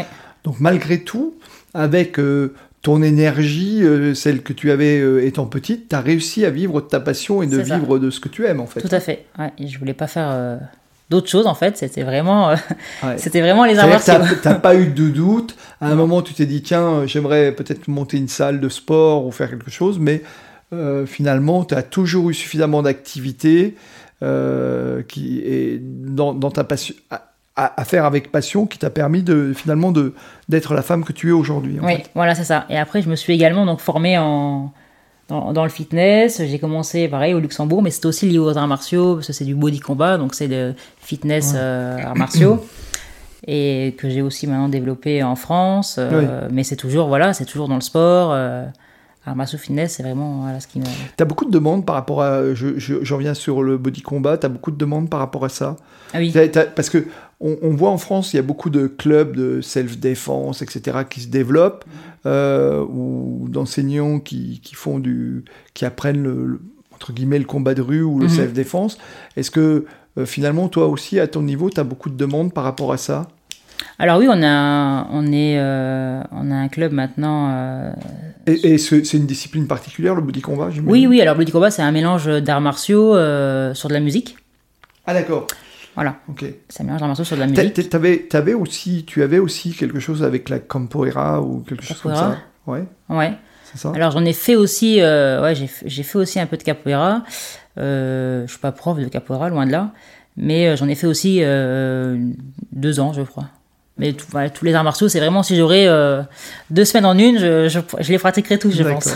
Donc, malgré tout, avec euh, ton énergie, euh, celle que tu avais euh, étant petite, tu as réussi à vivre de ta passion et de vivre de ce que tu aimes, en fait. Tout à fait. Ouais, et je voulais pas faire d'autres choses en fait. C'était vraiment, euh, Ouais. c'était vraiment les martiaux. t'as- t'as pas eu de doute. À un moment, tu t'es dit, tiens, euh, j'aimerais peut-être monter une salle de sport ou faire quelque chose, mais euh, finalement, tu as toujours eu suffisamment d'activités euh, qui est dans, dans ta passion. À, faire avec passion qui t'a permis de finalement de d'être la femme que tu es aujourd'hui. Oui, fait. voilà, c'est ça. Et après, je me suis également donc formée en dans, dans le fitness. J'ai commencé pareil au Luxembourg, mais c'est aussi lié aux arts martiaux parce que c'est du body combat, donc c'est de fitness euh, arts martiaux. Et que j'ai aussi maintenant développé en France, euh, mais c'est toujours voilà, c'est toujours dans le sport. Euh, arts martiaux fitness, c'est vraiment voilà ce qui me. T'as beaucoup de demandes par rapport à. Je, je, je reviens sur le body combat. T'as beaucoup de demandes par rapport à ça? Ah oui. Parce que on, on voit en France, il y a beaucoup de clubs de self-défense, etc., qui se développent, euh, ou d'enseignants qui, qui font du, qui apprennent le, le- entre guillemets le combat de rue ou le Mhm. self-défense. Est-ce que euh, finalement, toi aussi, à ton niveau, tu as beaucoup de demandes par rapport à ça? Alors oui, on a on est euh, on a un club maintenant. euh, Et, et c'est une discipline particulière, le body combat Oui, oui. Alors body combat, c'est un mélange d'arts martiaux euh, sur de la musique. Ah d'accord. Voilà, Ok. un mélange d'arts martiaux sur de la musique. t'a- T'avais, t'avais aussi, tu avais aussi quelque chose avec la capoeira ou quelque chose comme ça. Ouais, Ouais. c'est ça. Alors j'en ai fait aussi, euh, ouais, j'ai fait aussi un peu de capoeira. Euh, je suis pas prof de capoeira, loin de là, mais euh, j'en ai fait aussi euh, deux ans, je crois. Mais tout- voilà, tous les arts martiaux, c'est vraiment si j'aurais deux semaines en une, je, je, je les pratiquerais tous, je pense.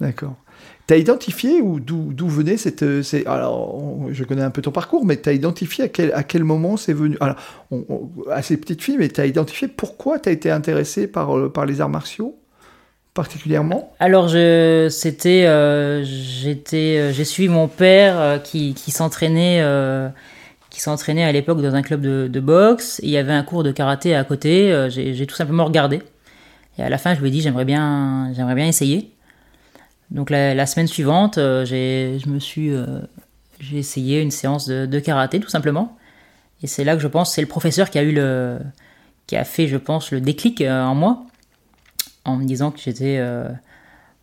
D'accord. T'as identifié ou d'où venait cette euh, c'est alors je connais un peu ton parcours mais t'as identifié à quel à quel moment c'est venu? Alors à ces petites filles mais t'as identifié pourquoi t'as été intéressé par euh, par les arts martiaux particulièrement? Alors je, c'était, euh, j'ai suivi mon père qui, qui s'entraînait, qui s'entraînait à l'époque dans un club de, boxe. Il y avait un cours de karaté à côté. j'ai tout simplement regardé. Et à la fin, je lui ai dit, j'aimerais bien, j'aimerais bien essayer. Donc la, semaine suivante, j'ai, je me suis, j'ai essayé une séance de, de, karaté tout simplement. Et c'est là que je pense c'est le professeur qui a eu le, qui a fait, je pense, le déclic en moi, en me disant que j'étais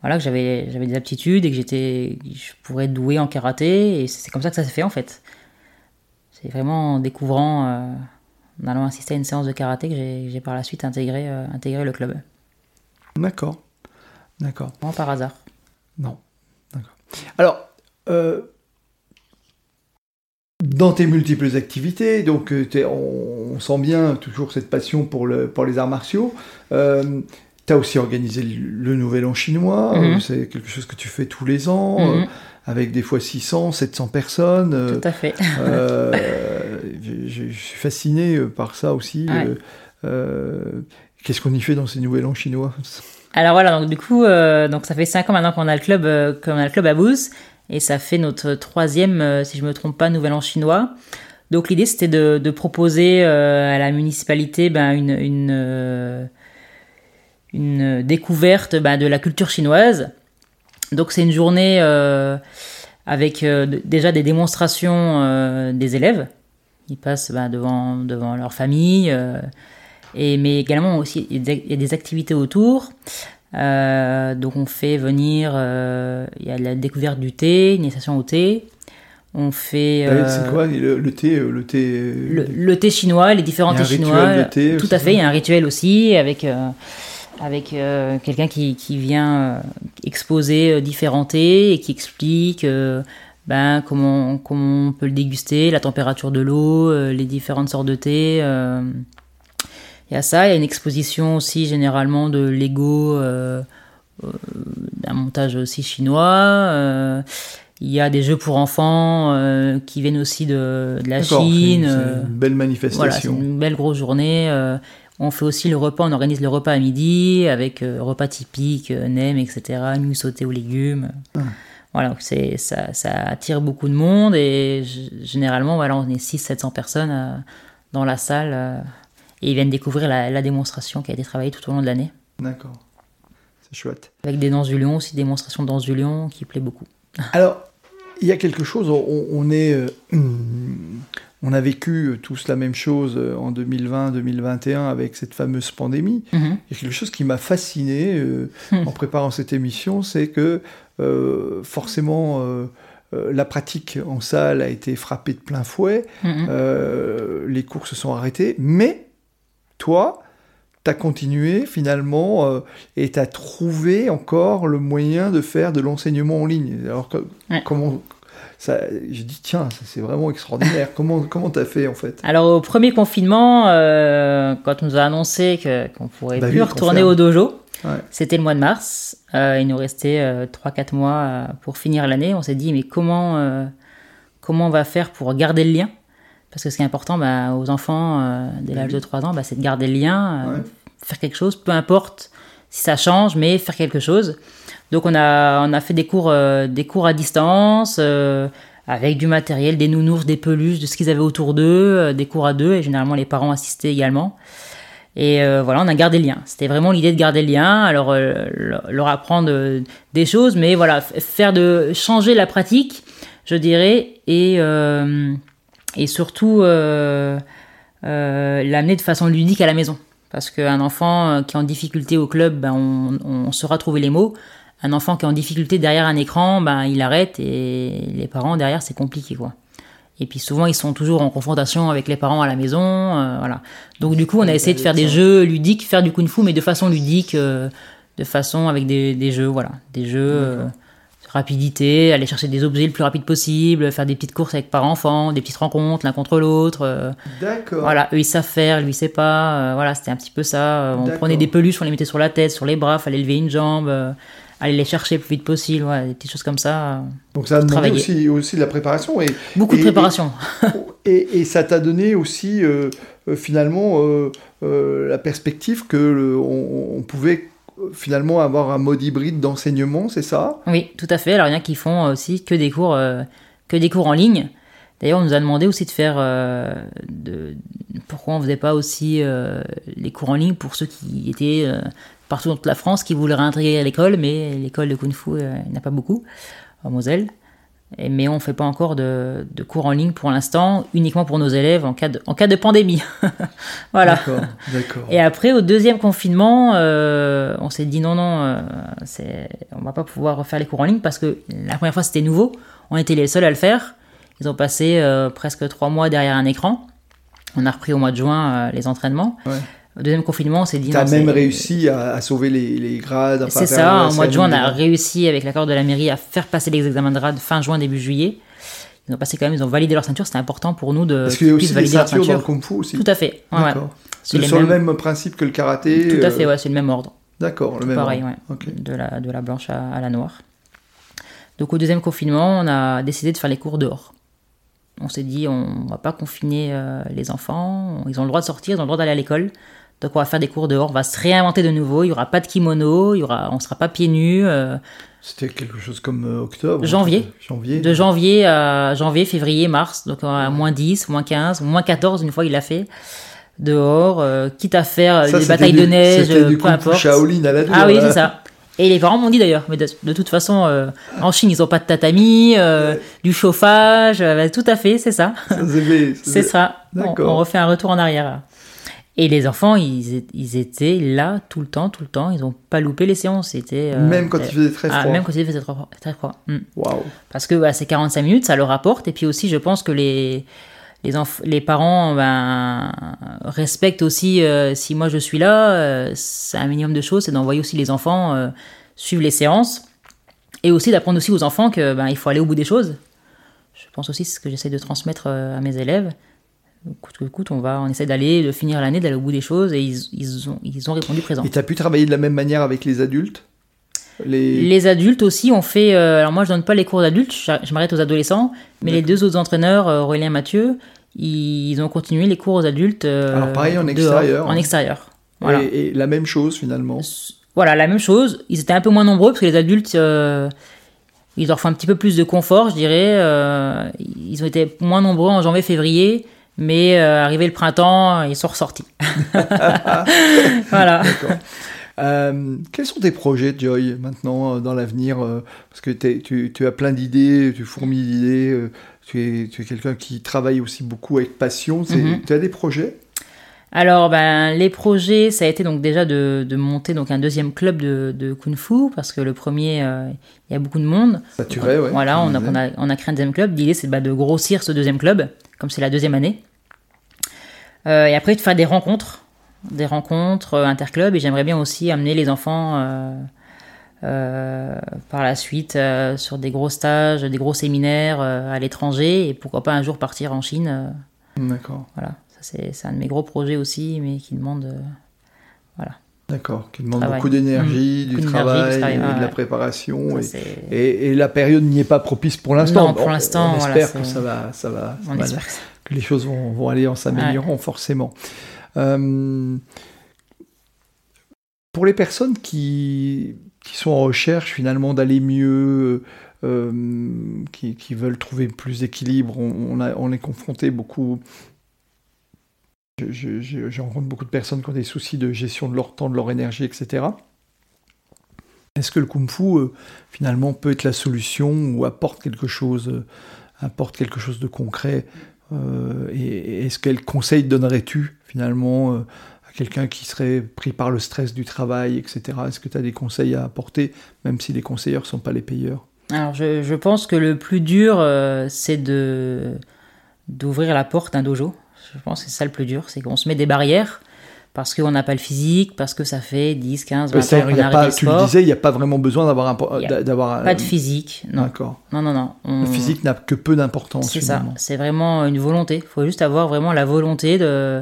voilà, que j'avais, j'avais des aptitudes et que j'étais, je pourrais être doué en karaté. Et c'est comme ça que ça s'est fait en fait. C'est vraiment en découvrant, euh, en allant assister à une séance de karaté que j'ai, par la suite intégré, euh, intégré le club. D'accord. D'accord. Non, par hasard. Non. D'accord. Alors, euh, dans tes multiples activités, donc on, sent bien toujours cette passion pour, le, pour les arts martiaux. Tu as aussi organisé le, Nouvel An chinois, mhm. euh, c'est quelque chose que tu fais tous les ans, mhm. euh, avec des fois 600, 700 personnes. Euh, Tout à fait. je, suis fasciné par ça aussi. Qu'est-ce qu'on y fait dans ces Nouvel An chinois? Alors voilà, donc du coup, donc ça fait 5 ans maintenant qu'on a le club, qu'on a le club à Bouze, et ça fait notre troisième, si je me trompe pas, Nouvel An chinois. Donc l'idée c'était de, proposer à la municipalité ben, une, une découverte bah, de la culture chinoise. Donc c'est une journée euh, avec euh, déjà des démonstrations euh, des élèves. Ils passent bah, devant, devant leur famille, et, mais également aussi il y a des activités autour. donc on fait venir, il y a la découverte du thé, une initiation au thé. On fait. c'est quoi le, thé, le thé le, thé chinois, les différents thés chinois. tout à fait. Il y a un rituel aussi avec avec euh, quelqu'un qui, qui, vient euh, exposer euh, différents thés et qui explique ben, comment, comment on peut le déguster, la température de l'eau, les différentes sortes de thé. Il y a ça, il y a une exposition aussi généralement de Lego, d'un montage aussi chinois. Il y a des jeux pour enfants qui viennent aussi de, de la Chine. C'est une belle manifestation. Voilà, c'est une belle grosse journée. On fait aussi le repas, on organise le repas à midi avec euh, repas typiques, euh, nem, etc., nous sauté aux légumes. Ah. Voilà, c'est, ça, ça, attire beaucoup de monde et généralement, voilà, on est 600-700 personnes euh, dans la salle et ils viennent découvrir la, démonstration qui a été travaillée tout au long de l'année. D'accord, c'est chouette. Avec des danses du lion, aussi démonstrations de danse du lion qui plaît beaucoup. Alors, il y a quelque chose, on, est, on a vécu euh, tous la même chose euh, en 2020-2021 avec cette fameuse pandémie. Mhm. Il y a quelque chose qui m'a fasciné euh, en préparant cette émission, c'est que forcément la pratique en salle a été frappée de plein fouet, mhm. les cours se sont arrêtés, mais toi, tu as continué finalement et tu as trouvé encore le moyen de faire de l'enseignement en ligne. Alors comment j'ai dit tiens, c'est vraiment extraordinaire. comment comment t'as fait en fait? Alors au premier confinement, euh, quand on nous a annoncé qu'on pourrait bah plus retourner au dojo, c'était le mois de mars. Euh, il nous restait euh, 3-4 mois pour finir l'année. On s'est dit mais comment comment on va faire pour garder le lien? Parce que ce qui est important bah, aux enfants dès bah l'âge de 3 ans, bah, c'est de garder le lien, faire quelque chose, peu importe si ça change, mais faire quelque chose. Donc on a, on a fait des cours, euh, des cours à distance, euh, avec du matériel, des nounours, des peluches, de ce qu'ils avaient autour d'eux, euh, des cours à deux, et généralement les parents assistaient également. Et voilà, on a gardé le lien. C'était vraiment l'idée de garder le lien, alors leur apprendre des choses, mais voilà, faire de changer la pratique, je dirais, et, et surtout l'amener de façon ludique à la maison. Parce qu'un enfant qui est en difficulté au club, ben, on, on saura trouver les mots un enfant qui est en difficulté derrière un écran, ben, il arrête et les parents derrière, c'est compliqué, quoi. Et puis souvent, ils sont toujours en confrontation avec les parents à la maison, euh, voilà. Donc du coup, on a essayé de faire des jeux ludiques, faire du kung-fu, mais de façon ludique, euh, de façon avec des, des, jeux, voilà, des jeux euh, rapidité, aller chercher des objets le plus rapide possible, faire des petites courses avec par enfant, des petites rencontres l'un contre l'autre. D'accord. Voilà, eux ils savent faire, lui il sait pas. voilà, c'était un petit peu ça. On prenait des peluches, on les mettait sur la tête, sur les bras, fallait lever une jambe aller les chercher le plus vite possible, des petites choses comme ça. Donc ça a demandé aussi, aussi de la préparation. Et, Beaucoup de préparation. Et, et, ça t'a donné aussi euh, euh, finalement euh, la perspective que on, pouvait finalement avoir un mode hybride d'enseignement, c'est ça? Oui, tout à fait. Alors il y en a qui font aussi que des cours, que des cours en ligne. D'ailleurs, on nous a demandé aussi de faire. de, pourquoi on faisait pas aussi les cours en ligne pour ceux qui étaient partout dans toute la France qui voulaient réintégrer à l'école, mais l'école de Kung Fu, euh, il n'y en a pas beaucoup, à Moselle. Et- mais on ne fait pas encore de, de cours en ligne pour l'instant, uniquement pour nos élèves en cas de, en cas de pandémie. voilà. D'accord, d'accord. Et après, au deuxième confinement, euh, on s'est dit non, non, euh, c'est, on va pas pouvoir refaire les cours en ligne parce que la première fois c'était nouveau, on était les seuls à le faire. Ils ont passé euh, presque trois mois derrière un écran. On a repris au mois de juin les entraînements. Ouais. Au deuxième confinement, on s'est dit T'as non, même réussi à, à sauver les, les grades. C'est ça, le au mois de juin, on a réussi avec l'accord de la mairie à faire passer les examens de grade fin juin, début juillet. Ils ont passé quand même, ils ont validé leur ceinture, c'était important pour nous de Parce qu'il y a aussi des ceintures dans le. Kung Fu aussi. Tout à fait, ouais, ouais. D'accord. C'est sur le mêmes- même principe que le karaté. Tout à euh, fait, ouais, c'est le même ordre. D'accord, le même. Pareil, ordre. ouais. De, la, de la blanche à, à la noire. Donc au deuxième confinement, on a décidé de faire les cours dehors. On s'est dit, on va pas confiner euh, les enfants, ils ont le droit de sortir, ils ont le droit d'aller à l'école. Donc on va faire des cours dehors, on va se réinventer de nouveau, il y aura pas de kimono, il y aura, on sera pas pieds nus. euh, C'était quelque chose comme euh, octobre. Janvier. Janvier. de janvier à janvier, février, mars, donc à moins 10, moins 15, moins 14 une fois il l'a fait. Dehors, euh, quitte à faire Ça, des batailles du- de neige, du peu importe. Shaolin à la dure. Ah oui, c'est ça. Et les parents m'ont dit d'ailleurs, mais de, de toute façon, euh, en Chine, ils ont pas de tatami, euh, du chauffage, euh, tout à fait, c'est ça. Ça, c'est ça, on refait un retour en arrière. Et les enfants, ils, étaient là tout le temps, tout le temps. Ils n'ont pas loupé les séances. C'était euh, Même quand il faisait très ah, froid. même quand il faisait très froid. Très froid. Mm. Waouh. Parce que bah, c'est 45 minutes, ça leur apporte. Et puis aussi, je pense que les, les, parents ben, respectent aussi, euh, si moi je suis là, euh, c'est un minimum de choses, c'est d'envoyer aussi les enfants suivre les séances. Et aussi d'apprendre aussi aux enfants que ben, il faut aller au bout des choses. Je pense aussi c'est ce que j'essaie de transmettre à mes élèves. Coûte que coûte, on va, on essaie d'aller, de finir l'année, d'aller au bout des choses, et ils, ils ont, ils ont répondu présent. Et tu as pu travailler de la même manière avec les adultes? Les... Les adultes aussi ont fait. euh, alors moi, je donne pas les cours d'adultes, je, je m'arrête aux adolescents. Mais les deux autres entraîneurs, euh, Aurélien et Mathieu, ils ont continué les cours aux adultes. euh, Alors, pareil, en dehors, extérieur, En hein. extérieur. Voilà. Et, et la même chose finalement. Voilà, la même chose. Ils étaient un peu moins nombreux parce que les adultes, euh, ils leur font un petit peu plus de confort, je dirais. ils ont été moins nombreux en janvier-février. Mais euh, arrivé le printemps, ils sont ressortis. voilà. Euh, quels sont tes projets, Joy, maintenant, euh, dans l'avenir Parce que tu, tu as plein d'idées, tu fourmilles d'idées, tu es, tu es quelqu'un qui travaille aussi beaucoup avec passion. Mhm. Tu as des projets? Alors, ben, les projets, ça a été donc déjà de, de monter donc un deuxième club de, de kung fu parce que le premier, euh, il y a beaucoup de monde. Saturé, ouais. voilà, tu on a, disais. on, a, on a créé un deuxième club. L'idée, c'est bah, de grossir ce deuxième club, comme c'est la deuxième année. Euh, et après, de faire des rencontres, des rencontres euh, interclubs. Et j'aimerais bien aussi amener les enfants euh, par la suite sur des gros stages, des gros séminaires à l'étranger. Et pourquoi pas un jour partir en Chine. D'accord, voilà, ça c'est c'est un de mes gros projets aussi, mais qui demande. euh, d'accord. Qui demande Travail. beaucoup d'énergie, Mmh. du Beaucoup d'énergie, du travail, et de ouais, la préparation. ça, et, et, et la période n'y est pas propice pour l'instant. Non, pour l'instant, On, voilà, espère que ça va, ça va, ça on va- espère que ça- que les choses vont, vont aller en s'améliorant forcément. Euh, pour les personnes qui, qui sont en recherche finalement d'aller mieux, euh, qui, qui veulent trouver plus d'équilibre, on, on, a- on est confronté beaucoup. je- je- rencontre beaucoup de personnes qui ont des soucis de gestion de leur temps, de leur énergie, etc. Est-ce que le kung fu euh, finalement peut être la solution ou apporte quelque chose, euh, apporte quelque chose de concret et, et est-ce quel conseil donnerais-tu finalement euh, à quelqu'un qui serait pris par le stress du travail, etc. Est-ce que tu as des conseils à apporter, même si les conseilleurs ne sont pas les payeurs? Alors, je, je pense que le plus dur, euh, c'est de d'ouvrir la porte d'un dojo. Je pense que c'est ça le plus dur, c'est qu'on se met des barrières parce qu'on n'a pas le physique, parce que ça fait 10, 15, 20 ans qu'on a pas, Tu le disais, il n'y a pas vraiment besoin d'avoir d'avoir Pas de physique, non. D'accord. Non, non, non. On- Le physique n'a que peu d'importance C'est ça, c'est vraiment une volonté. Il faut juste avoir vraiment la volonté de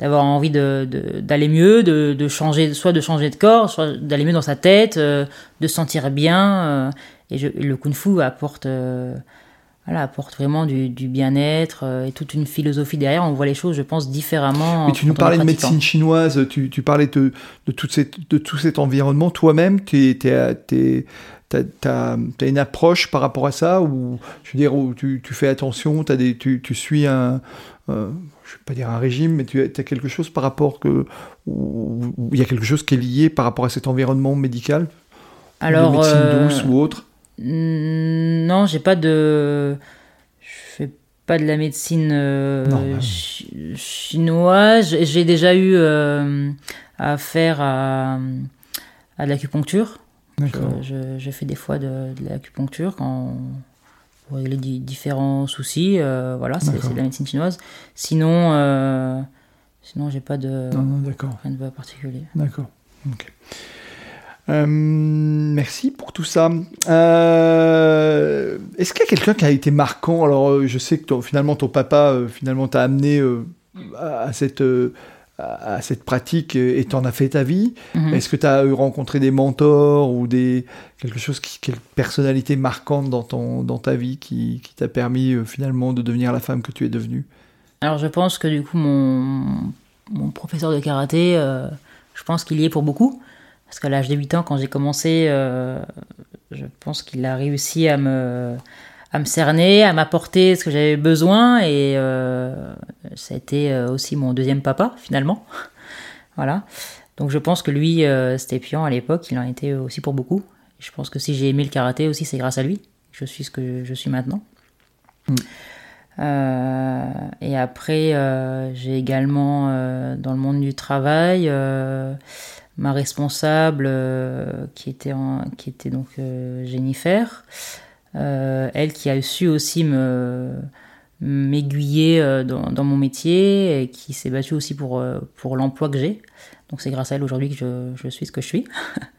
d'avoir envie de d'aller mieux, de, de changer, soit de changer de corps, soit d'aller mieux dans sa tête, euh, de se sentir bien. euh, et, je- et le kung-fu apporte, euh, voilà, apporte vraiment du, du bien-être euh, et toute une philosophie derrière. On voit les choses, je pense, différemment. Mais tu nous parlais de médecine chinoise, tu, tu parlais de, de, toute cette, de tout cet environnement. Toi-même, tu as, une approche par rapport à ça ou je veux dire, où tu, tu fais attention, as des, tu, tu suis un, euh, je vais pas dire un régime, mais tu as, quelque chose par rapport que, il y a quelque chose qui est lié par rapport à cet environnement médical? Alors, de médecine douce ou autre? Non, j'ai pas de, je fais pas de la médecine bah chinoise. J'ai déjà eu affaire à, à de l'acupuncture. Je, fais des fois de, de l'acupuncture quand pour régler différents soucis. Euh, voilà, c'est de la médecine chinoise. Sinon, euh, sinon j'ai pas de rien de particulier. D'accord. Euh, merci pour tout ça. Est-ce qu'il y a quelqu'un qui a été marquant? Alors, je sais que finalement ton papa finalement t'a amené à cette à cette pratique et t'en as fait ta vie mhm. Est-ce que tu as rencontré des mentors ou des quelque chose qui quelle personnalité marquante dans ton dans ta vie qui, qui t'a permis euh, finalement de devenir la femme que tu es devenue? Alors je pense que du coup mon mon professeur de karaté euh, je pense qu'il y est pour beaucoup parce qu'à l'âge de 8 ans quand j'ai commencé euh, je pense qu'il a réussi à me à me cerner, à m'apporter ce que j'avais besoin et euh, ça a été euh, aussi mon deuxième papa finalement. voilà. Donc je pense que lui, euh, Stépian à l'époque, il en était aussi pour beaucoup. Je pense que si j'ai aimé le karaté aussi, c'est grâce à lui. Je suis ce que je suis maintenant. Mm. Euh, et après, j'ai également dans le monde du travail ma responsable qui était qui était donc Jennifer. Euh, elle qui a su aussi me m'aiguiller euh, dans, mon métier et qui s'est battue aussi pour, euh, pour l'emploi que j'ai. Donc c'est grâce à elle aujourd'hui que je, je, suis ce que je suis.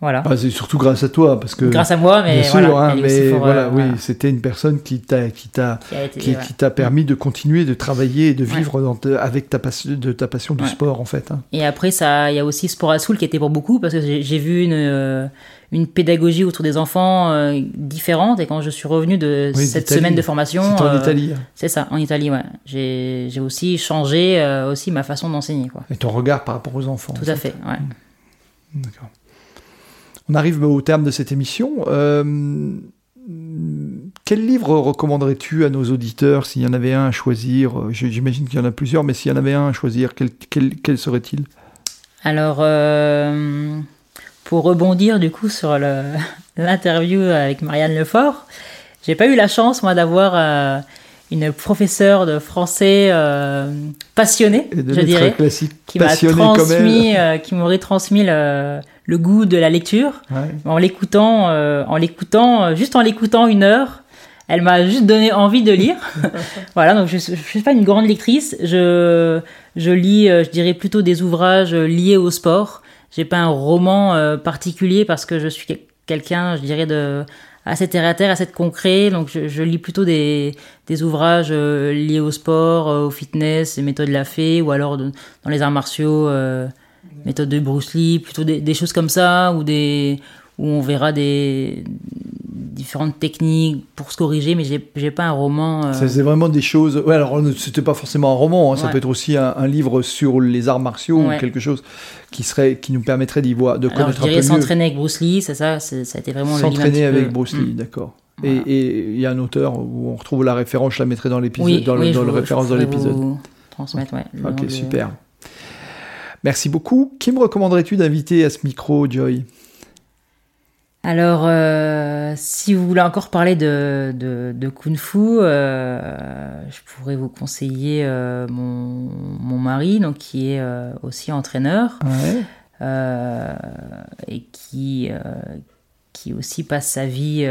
voilà. Ah, c'est surtout grâce à toi parce que grâce à moi, mais voilà, hein, mais voilà, oui, c'était une personne qui t'a qui t'a qui, t'a permis de continuer de travailler et de vivre dans avec ta passion de ta passion du sport en fait. Hein. Et après ça, il y a aussi Sport à Soul qui était pour beaucoup parce que j'ai vu une une pédagogie autour des enfants euh, différente. Et quand je suis revenu de cette semaine de formation, c'est en euh, Italie. C'est ça, en Italie, ouais. J'ai, aussi changé euh, aussi ma façon d'enseigner, quoi. Et ton regard par rapport aux enfants. Tout à fait, ouais. Hmm. D'accord. On arrive au terme de cette émission. quel livre recommanderais-tu à nos auditeurs s'il y en avait un à choisir? J'imagine qu'il y en a plusieurs, mais s'il y en avait un à choisir, quel, serait-il? Alors, pour rebondir du coup sur l'interview avec Marianne Lefort, j'ai pas eu la chance moi d'avoir euh, une professeure de français euh, passionnée, je dirais, qui m'a transmis, euh, qui m'aurait transmis le, le, goût de la lecture en l'écoutant, en l'écoutant, juste en l'écoutant une heure. Elle m'a juste donné envie de lire. voilà, donc je, je suis pas une grande lectrice. Je, je lis, je dirais plutôt des ouvrages liés au sport j'ai pas un roman euh, particulier parce que je suis quelqu'un, je dirais, de assez terre à terre, assez concret. Donc je, lis plutôt des, des ouvrages euh, liés au sport, euh, au fitness, méthodes de la fée, ou alors dans les arts martiaux, méthode de Bruce Lee, plutôt des, des, choses comme ça, ou des où on verra des différentes techniques pour se corriger, mais j'ai pas un roman. Euh... C'est vraiment des choses. Ouais, alors c'était pas forcément un roman, hein, ça peut être aussi un, livre sur les arts martiaux ou quelque chose qui serait, qui nous permettrait d'y voir, de connaître un peu mieux. S'entraîner avec Bruce Lee, c'est ça, ça a été vraiment. S'entraîner avec Bruce Lee, mm. d'accord. Et il y a un auteur où on retrouve la référence, je la mettrai dans l'épisode, dans, le, dans le référence dans l'épisode. Transmettre, ouais. Ok, super. Merci beaucoup. Qui me recommanderais-tu d'inviter à ce micro, Joy? Alors, euh, si vous voulez encore parler de, de, Kung Fu, euh, je pourrais vous conseiller euh, mon, mon, mari, donc qui est aussi entraîneur et qui qui aussi passe sa vie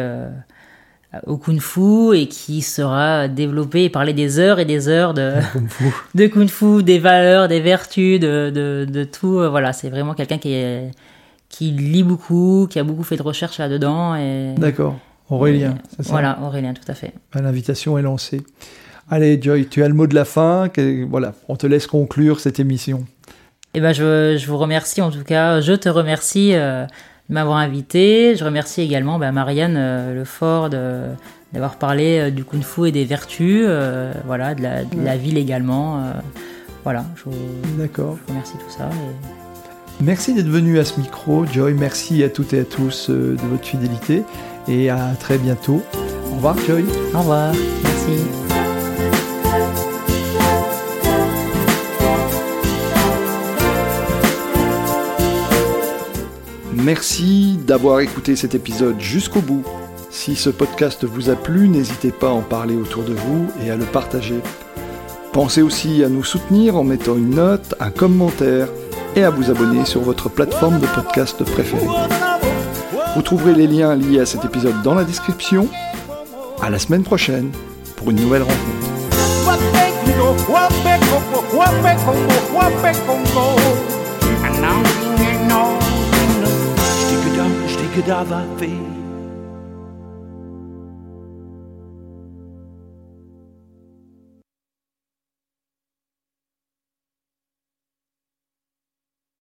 au Kung Fu et qui sera développé et parler des heures et des heures de Kung Fu, de kung fu des valeurs, des vertus, de, de, de tout. Voilà, c'est vraiment quelqu'un qui est qui lit beaucoup, qui a beaucoup fait de recherches là-dedans. Et... D'accord. Aurélien, c'est ça Voilà, Aurélien, tout à fait. Ben, l'invitation est lancée. Allez, Joy, tu as le mot de la fin. Voilà, on te laisse conclure cette émission. Eh ben, je, je vous remercie en tout cas. Je te remercie euh, de m'avoir invité. Je remercie également ben, Marianne euh, Lefort d'avoir parlé euh, du kung fu et des vertus, euh, voilà, de la, de la ville également. voilà, je vous, D'accord. je vous remercie tout ça. Et... Merci d'être venu à ce micro, Joy. Merci à toutes et à tous euh, de votre fidélité et à très bientôt. Au revoir, Joy. Au revoir. Merci. Merci d'avoir écouté cet épisode jusqu'au bout. Si ce podcast vous a plu, n'hésitez pas à en parler autour de vous et à le partager. Pensez aussi à nous soutenir en mettant une note, un commentaire et à vous abonner sur votre plateforme de podcast préférée. Vous trouverez les liens liés à cet épisode dans la description. À la semaine prochaine pour une nouvelle rencontre.